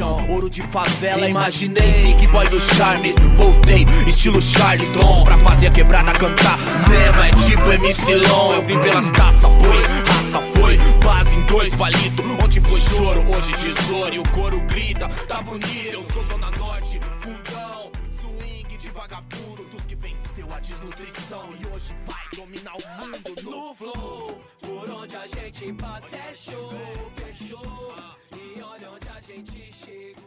é ouro de favela, imaginei Big Boy do Charme, voltei, estilo Charles Long Pra fazer a quebrada cantar, mesmo é tipo MC Long Eu vim pelas taças, pois raça foi, base em dois palito Onde foi choro, hoje tesouro e o coro grita Tá bonito, eu sou Zona Norte, dominar o mundo no, flow. Por onde a gente passa é show, fechou. Ah. E olha onde a gente chega.